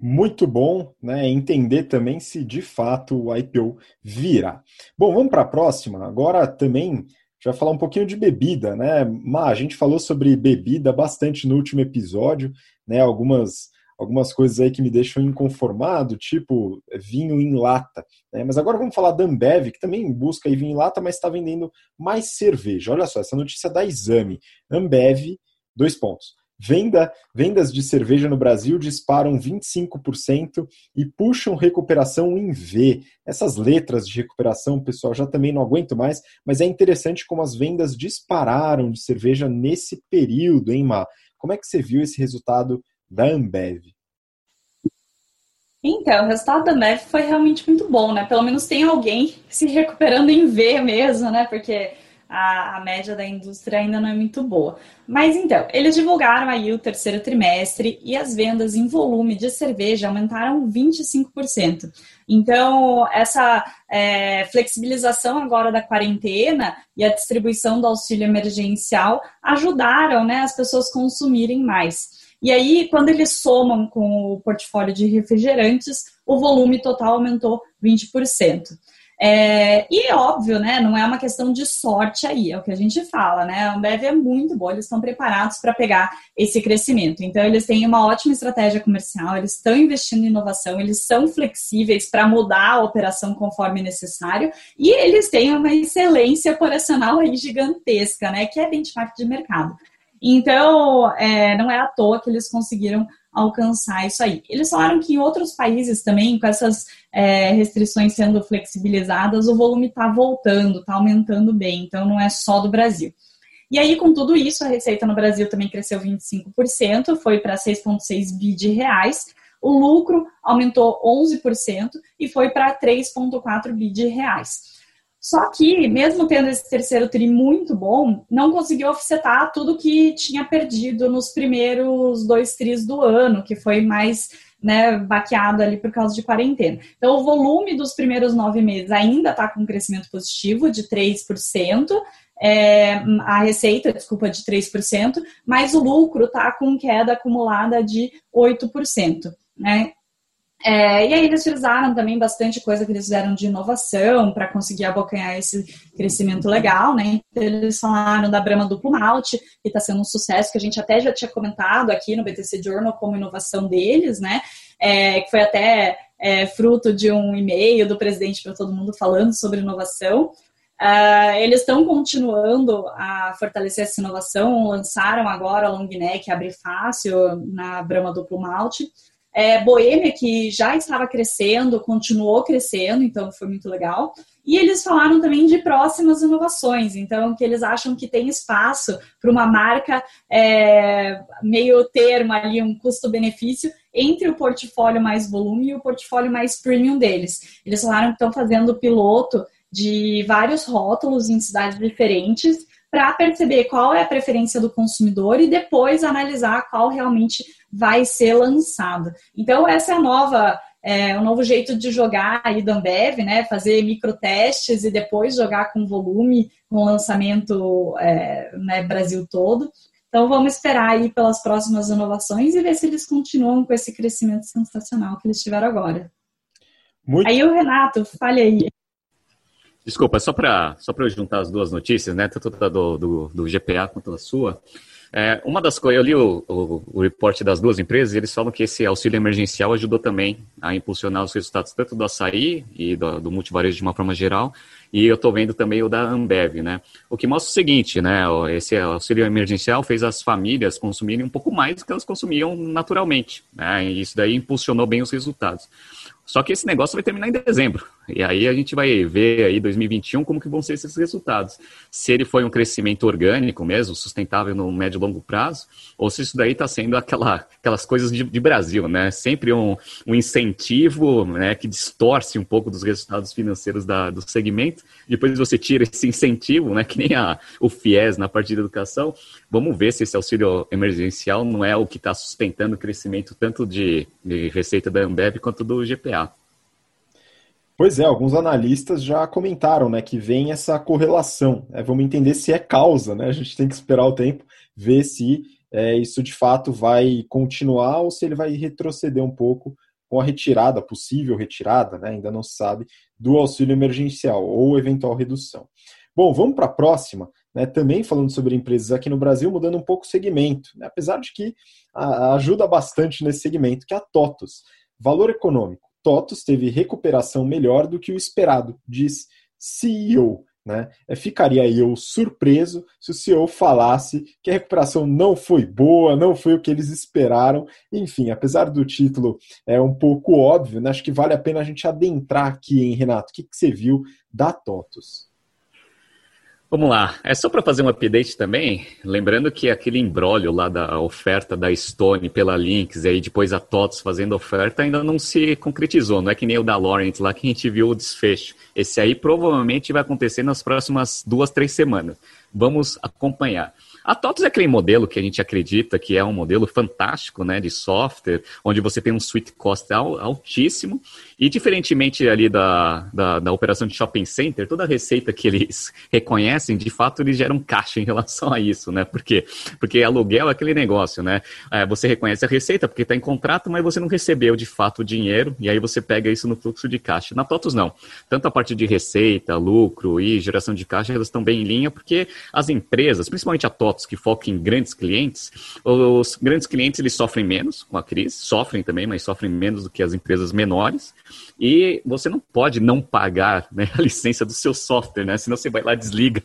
muito bom né, entender também se de fato o IPO virá. Bom, vamos para a próxima. Agora também já falar um pouquinho de bebida, né? Má, a gente falou sobre bebida bastante no último episódio, né? Algumas algumas coisas aí que me deixam inconformado, tipo vinho em lata. Né? Mas agora vamos falar da Ambev, que também busca vinho em lata, mas está vendendo mais cerveja. Olha só, essa notícia da Exame. Ambev, dois pontos. Venda, vendas de cerveja no Brasil disparam 25% e puxam recuperação em V. Essas letras de recuperação, pessoal, já também não aguento mais, mas é interessante como as vendas dispararam de cerveja nesse período, hein, Má? Como é que você viu esse resultado da Ambev? Então, o resultado da Ambev foi realmente muito bom, né? Pelo menos tem alguém se recuperando em V mesmo, né? Porque a, a, média da indústria ainda não é muito boa. Mas então, eles divulgaram aí o terceiro trimestre e as vendas em volume de cerveja aumentaram 25%. Então, essa é, flexibilização agora da quarentena e a distribuição do auxílio emergencial ajudaram né, as pessoas consumirem mais. E aí, quando eles somam com o portfólio de refrigerantes, o volume total aumentou 20%. É, e óbvio, né? Não é uma questão de sorte aí, é o que a gente fala, né? A Ambev é muito boa, eles estão preparados para pegar esse crescimento. Então, eles têm uma ótima estratégia comercial, eles estão investindo em inovação, eles são flexíveis para mudar a operação conforme necessário, e eles têm uma excelência operacional aí gigantesca, né? Que é benchmark de mercado. Então, é, não é à toa que eles conseguiram alcançar isso aí. Eles falaram que em outros países também, com essas é, restrições sendo flexibilizadas, o volume está voltando, está aumentando bem, então não é só do Brasil. E aí, com tudo isso, a receita no Brasil também cresceu 25%, foi para 6,6 bi de reais. O lucro aumentou 11% e foi para 3,4 bi de reais. Só que, mesmo tendo esse terceiro tri muito bom, não conseguiu offsetar tudo que tinha perdido nos primeiros dois tris do ano, que foi mais né, baqueado ali por causa de quarentena. Então, o volume dos primeiros nove meses ainda está com um crescimento positivo de 3%, é, a receita, desculpa, de 3%, mas o lucro está com queda acumulada de 8%. Né? É, e aí eles utilizaram também bastante coisa que eles fizeram de inovação para conseguir abocanhar esse crescimento legal, né? Então, eles falaram da Brahma Duplo Malte, que está sendo um sucesso, que a gente até já tinha comentado aqui no BTC Journal como inovação deles, né? É, que foi até é, fruto de um e-mail do presidente para todo mundo falando sobre inovação. Uh, eles estão continuando a fortalecer essa inovação, lançaram agora a long neck abre fácil na Brahma Duplo Malte. É, Boêmia, que já estava crescendo, continuou crescendo, então foi muito legal. E eles falaram também de próximas inovações, então que eles acham que tem espaço para uma marca é, meio termo ali, um custo-benefício, entre o portfólio mais volume e o portfólio mais premium deles. Eles falaram que estão fazendo piloto de vários rótulos em cidades diferentes para perceber qual é a preferência do consumidor e depois analisar qual realmente vai ser lançado. Então, essa é a nova, é, o novo jeito de jogar aí da Ambev, né? Fazer microtestes e depois jogar com volume, com lançamento é, né, Brasil todo. Então, vamos esperar aí pelas próximas inovações e ver se eles continuam com esse crescimento sensacional que eles tiveram agora. Muito... Aí o Renato, fale aí. Desculpa, só para só eu juntar as duas notícias, né? Tanto do, do, do GPA quanto a sua. É, uma das coisas, eu li o, o, o reporte das duas empresas eles falam que esse auxílio emergencial ajudou também a impulsionar os resultados tanto do açaí e do, do multivarejo de uma forma geral, e eu estou vendo também o da Ambev, né? O que mostra o seguinte, né? Esse auxílio emergencial fez as famílias consumirem um pouco mais do que elas consumiam naturalmente, né? E isso daí impulsionou bem os resultados. Só que esse negócio vai terminar em dezembro. E aí a gente vai ver aí 2021 como que vão ser esses resultados. Se ele foi um crescimento orgânico mesmo, sustentável no médio e longo prazo, ou se isso daí está sendo aquela, aquelas coisas de, de Brasil, né? Sempre um, um, incentivo né, que distorce um pouco dos resultados financeiros da, do segmento. Depois você tira esse incentivo, né? Que nem a, o FIES na parte de educação. Vamos ver se esse auxílio emergencial não é o que está sustentando o crescimento tanto de, de receita da Ambev quanto do GPA. Pois é, alguns analistas já comentaram né, que vem essa correlação. Né? Vamos entender se é causa, né? A gente tem que esperar o tempo, ver se é, isso de fato vai continuar ou se ele vai retroceder um pouco com a retirada, possível retirada, né? ainda não se sabe, do auxílio emergencial ou eventual redução. Bom, vamos para a próxima, né? também falando sobre empresas aqui no Brasil, mudando um pouco o segmento, né? apesar de que a, ajuda bastante nesse segmento, que é a TOTOS. Valor econômico. TOTOS teve recuperação melhor do que o esperado, diz CEO. Né? É, ficaria eu surpreso se o CEO falasse que a recuperação não foi boa, não foi o que eles esperaram. Enfim, apesar do título é um pouco óbvio, né? acho que vale a pena a gente adentrar aqui, hein, Renato? O que, que você viu da TOTOS? Vamos lá, é só para fazer um update também, lembrando que aquele embrólio lá da oferta da Stone pela Lynx e aí depois a TOTS fazendo oferta ainda não se concretizou, não é que nem o da Laurent lá que a gente viu o desfecho. Esse aí provavelmente vai acontecer nas próximas duas, três semanas. Vamos acompanhar. A TOTOS é aquele modelo que a gente acredita que é um modelo fantástico né, de software, onde você tem um sweet cost altíssimo, e diferentemente ali da, da, da, operação de shopping center, toda a receita que eles reconhecem, de fato, eles geram caixa em relação a isso, né? Por quê? Porque aluguel é aquele negócio, né? É, você reconhece a receita porque está em contrato, mas você não recebeu de fato o dinheiro, e aí você pega isso no fluxo de caixa. Na TOTOS, não. Tanto a parte de receita, lucro e geração de caixa, elas estão bem em linha, porque as empresas, principalmente a TOTOS, que foca em grandes clientes, os grandes clientes eles sofrem menos com a crise, sofrem também, mas sofrem menos do que as empresas menores. E você não pode não pagar né, a licença do seu software, né? Senão você vai lá desliga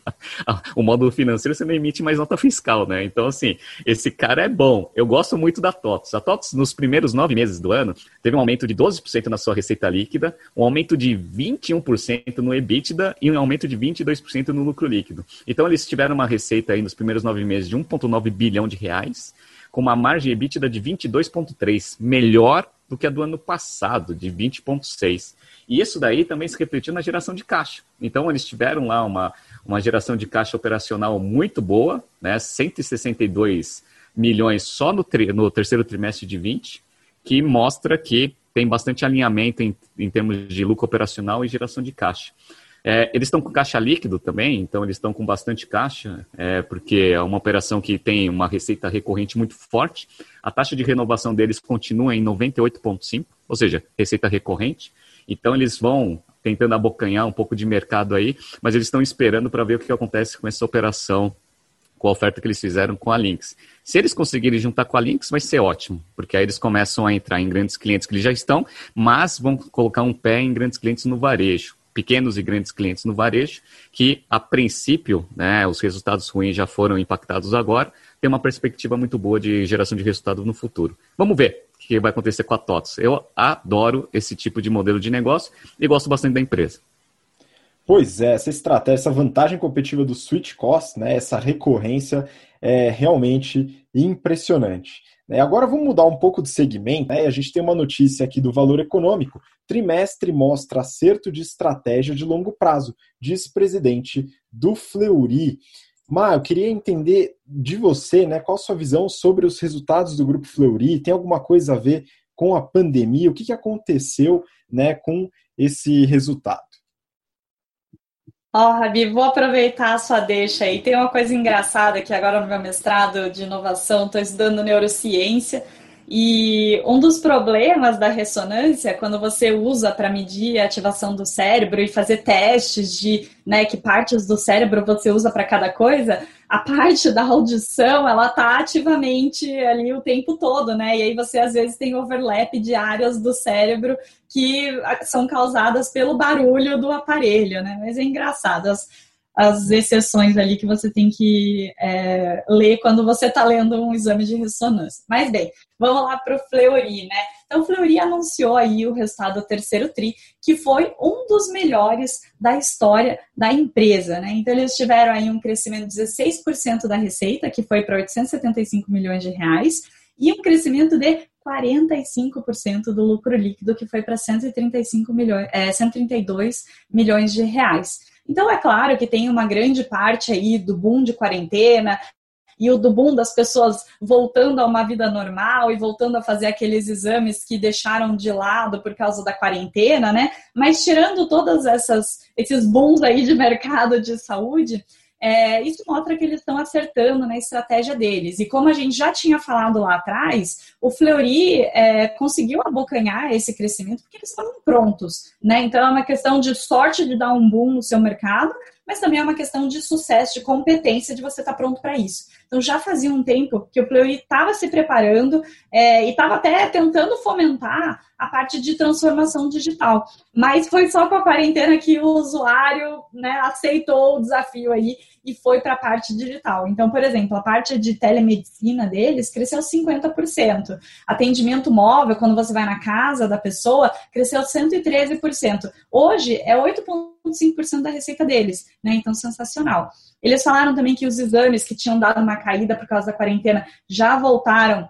o módulo financeiro, você não emite mais nota fiscal, né? Então, assim, esse cara é bom. Eu gosto muito da TOTS. A TOTS, nos primeiros nove meses do ano, teve um aumento de 12% na sua receita líquida, um aumento de 21% no EBITDA e um aumento de 22% no lucro líquido. Então, eles tiveram uma receita aí nos primeiros nove meses de 1,9 bilhão de reais, com uma margem EBITDA de 22,3, melhor do que a do ano passado, de 20,6. E isso daí também se refletiu na geração de caixa. Então, eles tiveram lá uma, uma geração de caixa operacional muito boa, né? 162 milhões só no, tri, no terceiro trimestre de 20, que mostra que tem bastante alinhamento em, em termos de lucro operacional e geração de caixa. É, eles estão com caixa líquido também, então eles estão com bastante caixa, é, porque é uma operação que tem uma receita recorrente muito forte. A taxa de renovação deles continua em 98,5%, ou seja, receita recorrente. Então eles vão tentando abocanhar um pouco de mercado aí, mas eles estão esperando para ver o que acontece com essa operação, com a oferta que eles fizeram com a Lynx. Se eles conseguirem juntar com a Lynx, vai ser ótimo, porque aí eles começam a entrar em grandes clientes que eles já estão, mas vão colocar um pé em grandes clientes no varejo pequenos e grandes clientes no varejo, que a princípio, né, os resultados ruins já foram impactados agora, tem uma perspectiva muito boa de geração de resultado no futuro. Vamos ver o que vai acontecer com a TOTS. Eu adoro esse tipo de modelo de negócio e gosto bastante da empresa. Pois é, essa estratégia, essa vantagem competitiva do switch cost, né, essa recorrência é realmente impressionante. Né? Agora vamos mudar um pouco de segmento. Né? A gente tem uma notícia aqui do valor econômico. Trimestre mostra acerto de estratégia de longo prazo, diz presidente do Fleury. Mar, eu queria entender de você, né, qual a sua visão sobre os resultados do Grupo Fleury? Tem alguma coisa a ver com a pandemia? O que, que aconteceu né, com esse resultado? Ó, oh, Rabi, vou aproveitar a sua deixa aí. Tem uma coisa engraçada que agora no meu mestrado de inovação estou estudando neurociência e um dos problemas da ressonância, quando você usa para medir a ativação do cérebro e fazer testes de né, que partes do cérebro você usa para cada coisa, a parte da audição ela tá ativamente ali o tempo todo, né? E aí você às vezes tem overlap de áreas do cérebro que são causadas pelo barulho do aparelho, né? Mas é engraçado. As, as exceções ali que você tem que é, ler quando você está lendo um exame de ressonância. Mas bem, vamos lá para o Fleury, né? Então, o Fleury anunciou aí o resultado do terceiro TRI, que foi um dos melhores da história da empresa, né? Então, eles tiveram aí um crescimento de 16% da receita, que foi para 875 milhões de reais, e um crescimento de 45% do lucro líquido, que foi para 135 milhões, é, 132 milhões de reais. Então, é claro que tem uma grande parte aí do boom de quarentena, e o do boom das pessoas voltando a uma vida normal e voltando a fazer aqueles exames que deixaram de lado por causa da quarentena, né? Mas tirando todas essas esses booms aí de mercado de saúde, é, isso mostra que eles estão acertando na estratégia deles. E como a gente já tinha falado lá atrás, o Fleury é, conseguiu abocanhar esse crescimento porque eles estavam prontos. Né? Então é uma questão de sorte de dar um boom no seu mercado, mas também é uma questão de sucesso, de competência, de você estar tá pronto para isso. Então já fazia um tempo que o Fleury estava se preparando é, e estava até tentando fomentar a parte de transformação digital. Mas foi só com a quarentena que o usuário né, aceitou o desafio aí e foi para a parte digital. Então, por exemplo, a parte de telemedicina deles cresceu 50%. Atendimento móvel, quando você vai na casa da pessoa, cresceu 113%. Hoje é 8,5% da receita deles, né? Então, sensacional. Eles falaram também que os exames que tinham dado uma caída por causa da quarentena já voltaram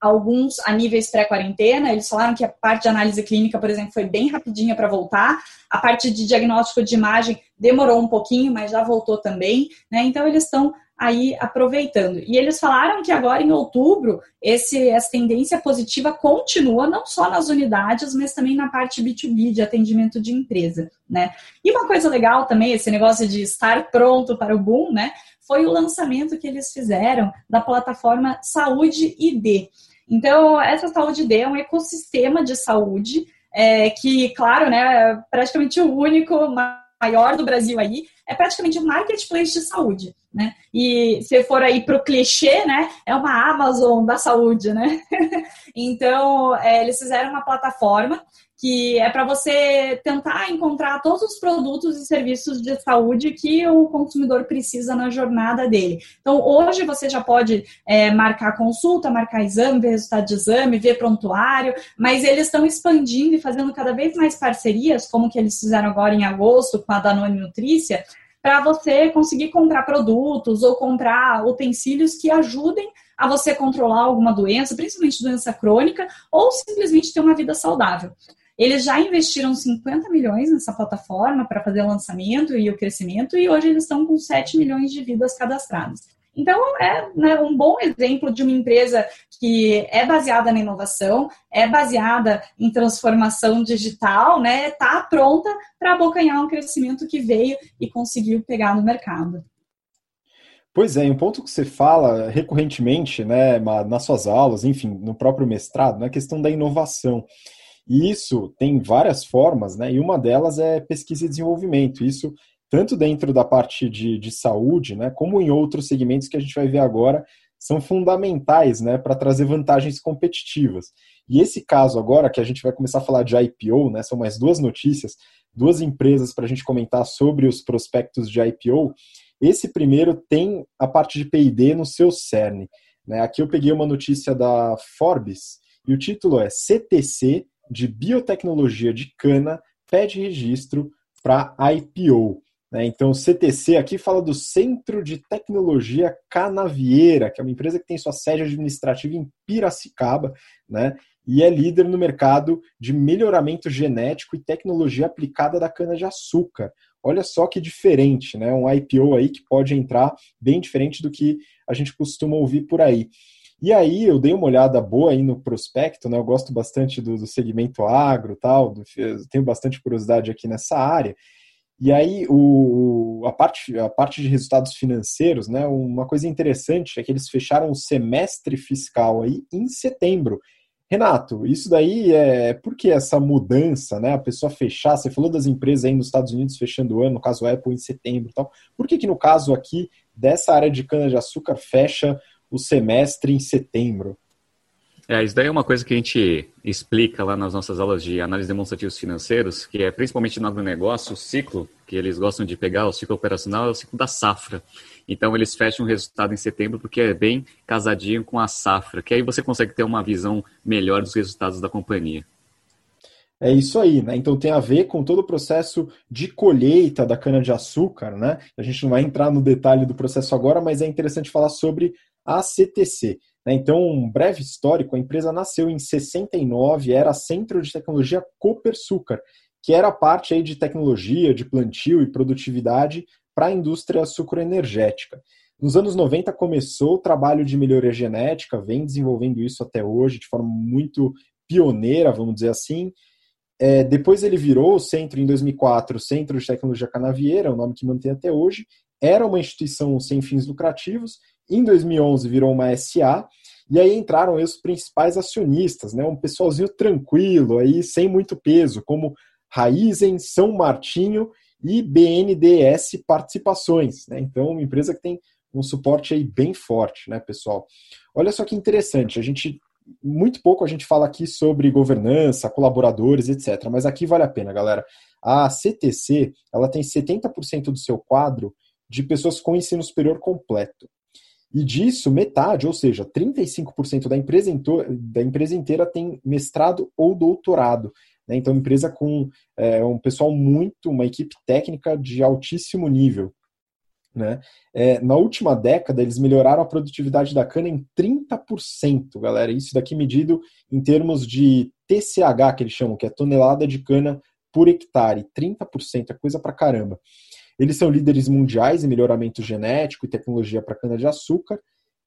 alguns a níveis pré-quarentena. Eles falaram que a parte de análise clínica, por exemplo, foi bem rapidinha para voltar. A parte de diagnóstico de imagem demorou um pouquinho, mas já voltou também. Né? Então, eles estão aí aproveitando. E eles falaram que agora em outubro esse, essa tendência positiva continua não só nas unidades, mas também na parte B2B de atendimento de empresa, né? E uma coisa legal também, esse negócio de estar pronto para o boom, né? Foi o lançamento que eles fizeram da plataforma Saúde ID. Então, essa Saúde ID é um ecossistema de saúde é, que, claro, né, é praticamente o único maior do Brasil aí, é praticamente um marketplace de saúde, né? E se for aí para o clichê, né, é uma Amazon da saúde, né? então, é, eles fizeram uma plataforma que é para você tentar encontrar todos os produtos e serviços de saúde que o consumidor precisa na jornada dele. Então, hoje você já pode é, marcar consulta, marcar exame, ver resultado de exame, ver prontuário, mas eles estão expandindo e fazendo cada vez mais parcerias, como que eles fizeram agora em agosto com a Danone Nutrícia, para você conseguir comprar produtos ou comprar utensílios que ajudem a você controlar alguma doença, principalmente doença crônica, ou simplesmente ter uma vida saudável. Eles já investiram 50 milhões nessa plataforma para fazer o lançamento e o crescimento, e hoje eles estão com 7 milhões de vidas cadastradas. Então, é né, um bom exemplo de uma empresa que é baseada na inovação, é baseada em transformação digital, né? Está pronta para abocanhar um crescimento que veio e conseguiu pegar no mercado. Pois é, um ponto que você fala recorrentemente, né, nas suas aulas, enfim, no próprio mestrado, é a questão da inovação. E isso tem várias formas, né? E uma delas é pesquisa e desenvolvimento. Isso tanto dentro da parte de, de saúde, né, como em outros segmentos que a gente vai ver agora, são fundamentais né, para trazer vantagens competitivas. E esse caso agora, que a gente vai começar a falar de IPO, né, são mais duas notícias, duas empresas para a gente comentar sobre os prospectos de IPO. Esse primeiro tem a parte de PD no seu cerne. Né? Aqui eu peguei uma notícia da Forbes e o título é CTC de biotecnologia de cana pede registro para IPO. Né? Então, o CTC aqui fala do Centro de Tecnologia Canavieira, que é uma empresa que tem sua sede administrativa em Piracicaba, né? e é líder no mercado de melhoramento genético e tecnologia aplicada da cana-de-açúcar. Olha só que diferente, né? Um IPO aí que pode entrar bem diferente do que a gente costuma ouvir por aí. E aí eu dei uma olhada boa aí no prospecto, né? Eu gosto bastante do, do segmento agro, tal, do, tenho bastante curiosidade aqui nessa área. E aí o, a, parte, a parte de resultados financeiros, né? Uma coisa interessante é que eles fecharam o semestre fiscal aí em setembro. Renato, isso daí é por que essa mudança, né? A pessoa fechar, você falou das empresas aí nos Estados Unidos fechando o ano, no caso Apple em setembro e tal. Por que, que no caso aqui dessa área de cana-de-açúcar fecha o semestre em setembro? É, isso daí é uma coisa que a gente explica lá nas nossas aulas de análise de demonstrativos financeiros, que é principalmente no agronegócio, o ciclo que eles gostam de pegar, o ciclo operacional, é o ciclo da safra. Então eles fecham o resultado em setembro porque é bem casadinho com a safra, que aí você consegue ter uma visão melhor dos resultados da companhia. É isso aí, né? Então tem a ver com todo o processo de colheita da cana-de-açúcar, né? A gente não vai entrar no detalhe do processo agora, mas é interessante falar sobre a CTC. Né? Então, um breve histórico, a empresa nasceu em 69, era Centro de Tecnologia Copersucar, que era parte aí de tecnologia, de plantio e produtividade para a indústria sucroenergética. Nos anos 90 começou o trabalho de melhoria genética, vem desenvolvendo isso até hoje de forma muito pioneira, vamos dizer assim. É, depois ele virou o centro em 2004, Centro de Tecnologia Canavieira, o nome que mantém até hoje. Era uma instituição sem fins lucrativos em 2011 virou uma SA, e aí entraram os principais acionistas, né? um pessoalzinho tranquilo, aí sem muito peso, como Raizen, São Martinho e BNDES Participações. Né? Então, uma empresa que tem um suporte aí bem forte, né, pessoal? Olha só que interessante, a gente muito pouco a gente fala aqui sobre governança, colaboradores, etc. Mas aqui vale a pena, galera. A CTC, ela tem 70% do seu quadro de pessoas com ensino superior completo. E disso, metade, ou seja, 35% da empresa, da empresa inteira tem mestrado ou doutorado. Né? Então, empresa com é, um pessoal muito, uma equipe técnica de altíssimo nível. Né? É, na última década, eles melhoraram a produtividade da cana em 30%, galera. Isso daqui medido em termos de TCH, que eles chamam, que é tonelada de cana por hectare. 30% é coisa pra caramba. Eles são líderes mundiais em melhoramento genético e tecnologia para cana-de-açúcar,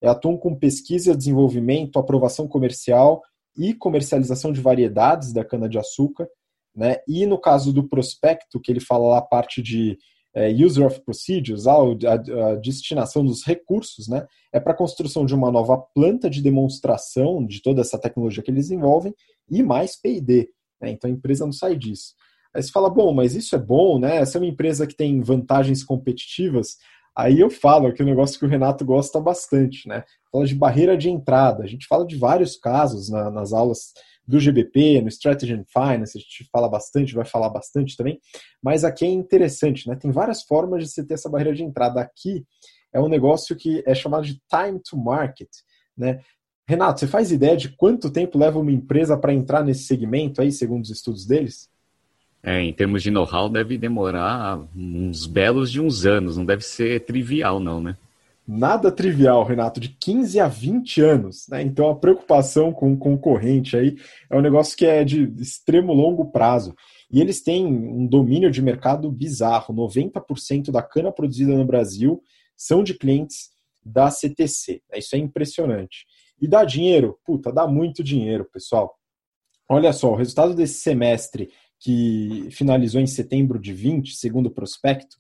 atuam com pesquisa, desenvolvimento, aprovação comercial e comercialização de variedades da cana-de-açúcar. Né? E no caso do prospecto, que ele fala lá a parte de é, user of procedures, a, a, a, destinação dos recursos, né? é para a construção de uma nova planta de demonstração de toda essa tecnologia que eles desenvolvem e mais P&D. Né? Então a empresa não sai disso. Aí você fala, bom, mas isso é bom, né? Essa é uma empresa que tem vantagens competitivas. Aí eu falo que o negócio que o Renato gosta bastante, né? Fala de barreira de entrada. A gente fala de vários casos na, nas aulas do GBP, no Strategy and Finance, a gente fala bastante, vai falar bastante também, mas aqui é interessante, né? Tem várias formas de você ter essa barreira de entrada. Aqui é um negócio que é chamado de time to market, né? Renato, você faz ideia de quanto tempo leva uma empresa para entrar nesse segmento aí, segundo os estudos deles? É, em termos de know-how, deve demorar uns belos de uns anos, não deve ser trivial, não, né? Nada trivial, Renato, de 15 a 20 anos. Né? Então a preocupação com o concorrente aí é um negócio que é de extremo longo prazo. E eles têm um domínio de mercado bizarro. 90% da cana produzida no Brasil são de clientes da CTC. Isso é impressionante. E dá dinheiro? Puta, dá muito dinheiro, pessoal. Olha só, o resultado desse semestre que finalizou em setembro de 20, segundo o prospecto,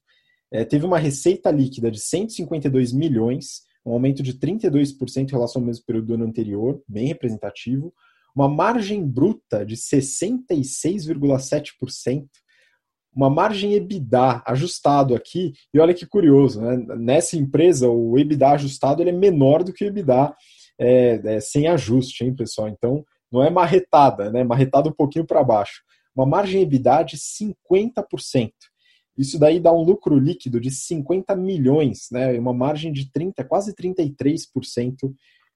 é, teve uma receita líquida de 152 milhões, um aumento de 32% em relação ao mesmo período do ano anterior, bem representativo, uma margem bruta de 66,7%, uma margem EBITDA ajustado aqui, e olha que curioso, né? nessa empresa o EBITDA ajustado ele é menor do que o EBITDA é, é, sem ajuste, hein, pessoal? Então não é marretada, né? Marretada um pouquinho para baixo uma margem EBITDA de 50%. Isso daí dá um lucro líquido de 50 milhões, né? uma margem de 30, quase 33%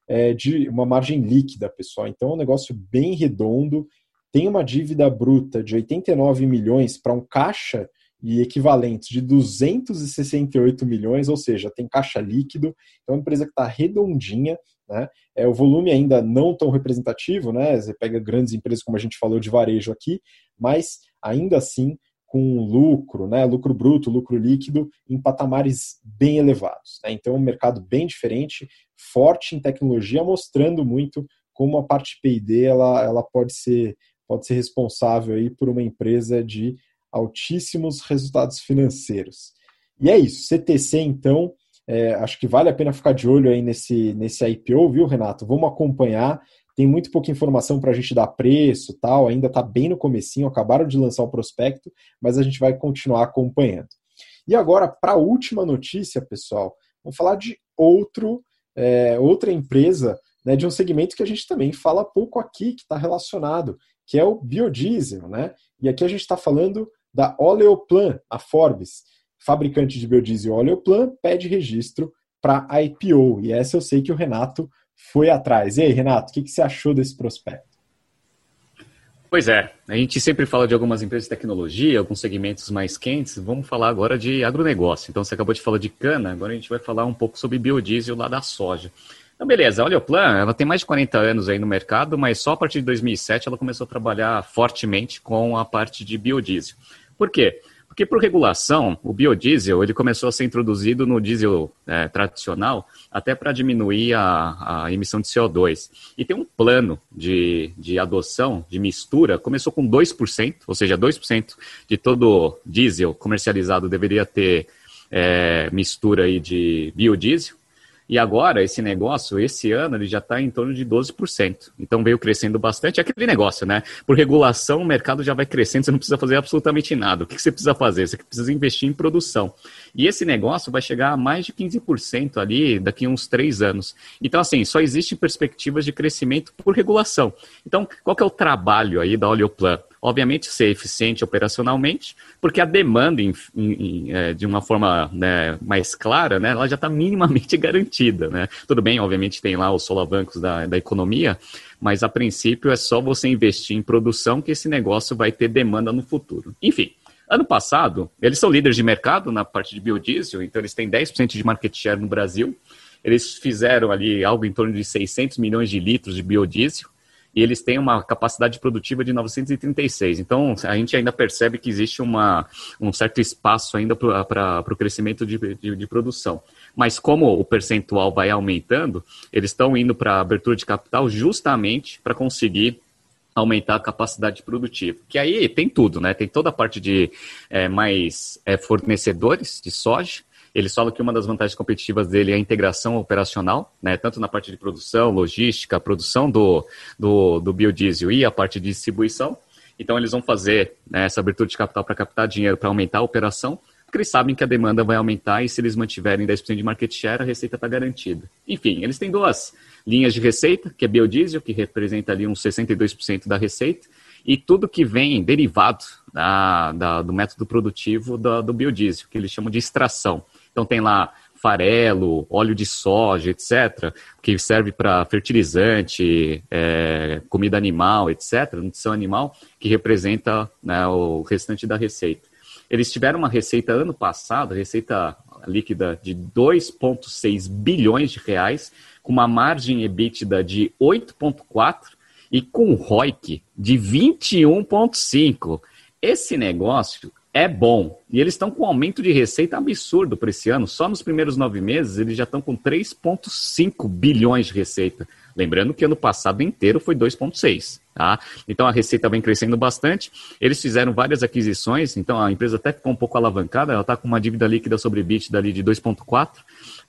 é, de uma margem líquida, pessoal. Então é um negócio bem redondo. Tem uma dívida bruta de 89 milhões para um caixa e equivalentes de 268 milhões, ou seja, tem caixa líquido. Então é uma empresa que está redondinha, né? É, o volume ainda não tão representativo, né? Você pega grandes empresas, como a gente falou de varejo aqui, mas ainda assim com lucro, né? Lucro bruto, lucro líquido em patamares bem elevados. Né? Então, um mercado bem diferente, forte em tecnologia, mostrando muito como a parte P&D ela, ela pode ser pode ser responsável aí por uma empresa de altíssimos resultados financeiros. E é isso. CTC então é, acho que vale a pena ficar de olho aí nesse, nesse IPO, viu, Renato? Vamos acompanhar. Tem muito pouca informação para a gente dar preço tal, ainda está bem no comecinho, acabaram de lançar o prospecto, mas a gente vai continuar acompanhando. E agora, para a última notícia, pessoal, vamos falar de outro, é, outra empresa né, de um segmento que a gente também fala pouco aqui, que está relacionado, que é o biodiesel. Né? E aqui a gente está falando da Oleoplan, a Forbes, fabricante de biodiesel Oleoplan, pede registro para IPO. E essa eu sei que o Renato foi atrás. E aí, Renato, o que, que você achou desse prospecto? Pois é, a gente sempre fala de algumas empresas de tecnologia, alguns segmentos mais quentes. Vamos falar agora de agronegócio. Então, você acabou de falar de cana, agora a gente vai falar um pouco sobre biodiesel lá da soja. Então, beleza, a Oleoplan, ela tem mais de 40 anos aí no mercado, mas só a partir de 2007 ela começou a trabalhar fortemente com a parte de biodiesel. Por quê? Porque por regulação, o biodiesel ele começou a ser introduzido no diesel é, tradicional até para diminuir a, a, emissão de CO2. E tem um plano de, de adoção, de mistura, começou com 2%, ou seja, 2% de todo diesel comercializado deveria ter é, mistura aí de biodiesel. E agora, esse negócio, esse ano, ele já está em torno de 12%. Então veio crescendo bastante. É aquele negócio, né? Por regulação, o mercado já vai crescendo, você não precisa fazer absolutamente nada. O que você precisa fazer? Você precisa investir em produção. E esse negócio vai chegar a mais de 15% ali daqui a uns três anos. Então, assim, só existe perspectivas de crescimento por regulação. Então, qual que é o trabalho aí da Oleoplan? Obviamente ser eficiente operacionalmente, porque a demanda em, em, é, de uma forma né, mais clara, né, ela já está minimamente garantida. Né? Tudo bem, obviamente tem lá os solavancos da, da economia, mas a princípio é só você investir em produção que esse negócio vai ter demanda no futuro. Enfim, ano passado, eles são líderes de mercado na parte de biodiesel, então eles têm 10% de market share no Brasil. Eles fizeram ali algo em torno de 600 milhões de litros de biodiesel e eles têm uma capacidade produtiva de 936. Então, a gente ainda percebe que existe uma, um certo espaço ainda para o crescimento de, de, de, produção. Mas como o percentual vai aumentando, eles estão indo para a abertura de capital justamente para conseguir aumentar a capacidade produtiva. Que aí tem tudo, né? Tem toda a parte de é, mais é, fornecedores de soja, eles falam que uma das vantagens competitivas dele é a integração operacional, né, tanto na parte de produção, logística, produção do, do, do biodiesel e a parte de distribuição. Então, eles vão fazer né, essa abertura de capital para captar dinheiro para aumentar a operação, porque eles sabem que a demanda vai aumentar e se eles mantiverem 10% de market share, a receita está garantida. Enfim, eles têm duas linhas de receita, que é biodiesel, que representa ali uns 62% da receita, e tudo que vem derivado da, da, do método produtivo do, do biodiesel, que eles chamam de extração. Então tem lá farelo, óleo de soja, etc., que serve para fertilizante, é, comida animal, etc., nutrição animal, que representa né, o restante da receita. Eles tiveram uma receita ano passado, receita líquida de 2,6 bilhões de reais, com uma margem EBITDA de 8,4 e com ROIC de 21,5. Esse negócio é bom. E eles estão com um aumento de receita absurdo para esse ano. Só nos primeiros nove meses eles já estão com 3,5 bilhões de receita. Lembrando que ano passado inteiro foi 2,6. Tá? Então a receita vem crescendo bastante. Eles fizeram várias aquisições, então a empresa até ficou um pouco alavancada, ela está com uma dívida líquida sobre EBITDA ali de 2,4,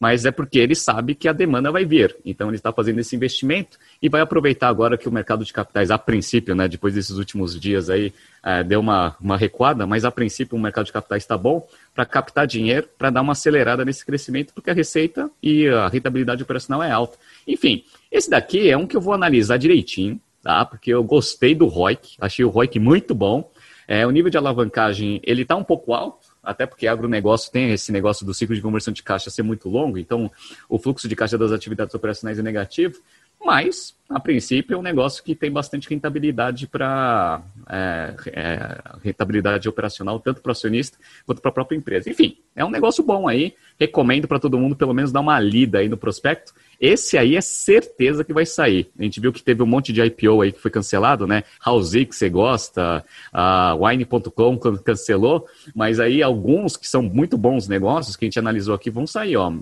mas é porque ele sabe que a demanda vai vir. Então ele está fazendo esse investimento e vai aproveitar agora que o mercado de capitais, a princípio, né, depois desses últimos dias aí, é, deu uma, uma recuada, mas a princípio o mercado de capitais está bom para captar dinheiro, para dar uma acelerada nesse crescimento, porque a receita e a rentabilidade operacional é alta. Enfim, esse daqui é um que eu vou analisar direitinho tá? Porque eu gostei do ROIC, achei o ROIC muito bom. É, o nível de alavancagem, ele está um pouco alto, até porque agronegócio tem esse negócio do ciclo de conversão de caixa ser muito longo, então o fluxo de caixa das atividades operacionais é negativo, mas, a princípio, é um negócio que tem bastante rentabilidade para é, é, rentabilidade operacional, tanto para o acionista quanto para a própria empresa. Enfim, é um negócio bom aí. Recomendo para todo mundo, pelo menos, dar uma lida aí no prospecto. Esse aí é certeza que vai sair. A gente viu que teve um monte de IPO aí que foi cancelado, né? House que você gosta, a Wine.com cancelou, mas aí alguns que são muito bons negócios que a gente analisou aqui vão sair, ó.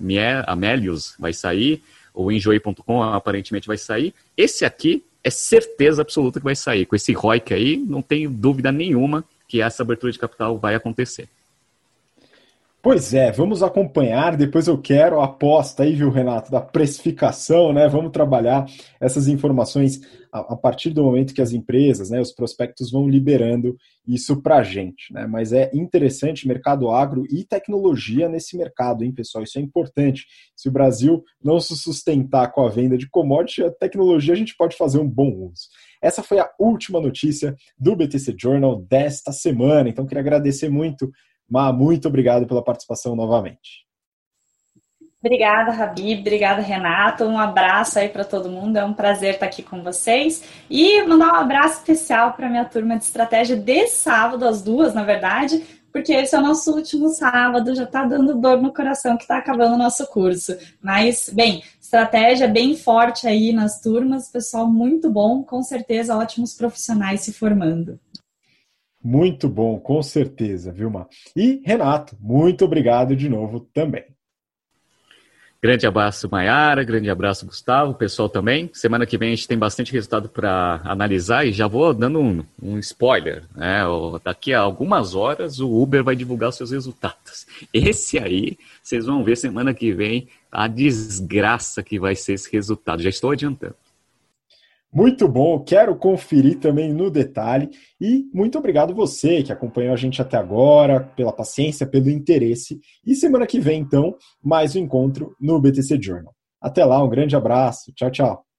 A Melius vai sair, o Enjoy.com aparentemente vai sair. Esse aqui é certeza absoluta que vai sair. Com esse ROIC aí, não tenho dúvida nenhuma que essa abertura de capital vai acontecer. Pois é, vamos acompanhar. Depois eu quero a aposta aí, viu, Renato, da precificação, né? Vamos trabalhar essas informações a, a partir do momento que as empresas, né, os prospectos vão liberando isso para a gente, né? Mas é interessante mercado agro e tecnologia nesse mercado, hein, pessoal? Isso é importante. Se o Brasil não se sustentar com a venda de commodity, a tecnologia a gente pode fazer um bom uso. Essa foi a última notícia do BTC Journal desta semana. Então, queria agradecer muito Ma, muito obrigado pela participação novamente. Obrigada, Rabi. Obrigada, Renato. Um abraço aí para todo mundo. É um prazer estar aqui com vocês. E mandar um abraço especial para minha turma de estratégia de sábado, às duas, na verdade, porque esse é o nosso último sábado. Já está dando dor no coração que está acabando o nosso curso. Mas, bem, estratégia bem forte aí nas turmas. Pessoal muito bom. Com certeza, ótimos profissionais se formando. Muito bom, com certeza, Vilma. E Renato, muito obrigado de novo também. Grande abraço, Maiara. Grande abraço, Gustavo. Pessoal também. Semana que vem a gente tem bastante resultado para analisar e já vou dando um, um spoiler. Né? Daqui a algumas horas o Uber vai divulgar os seus resultados. Esse aí, vocês vão ver semana que vem a desgraça que vai ser esse resultado. Já estou adiantando. Muito bom, quero conferir também no detalhe. E muito obrigado você que acompanhou a gente até agora, pela paciência, pelo interesse. E semana que vem, então, mais um encontro no BTC Journal. Até lá, um grande abraço. Tchau, tchau.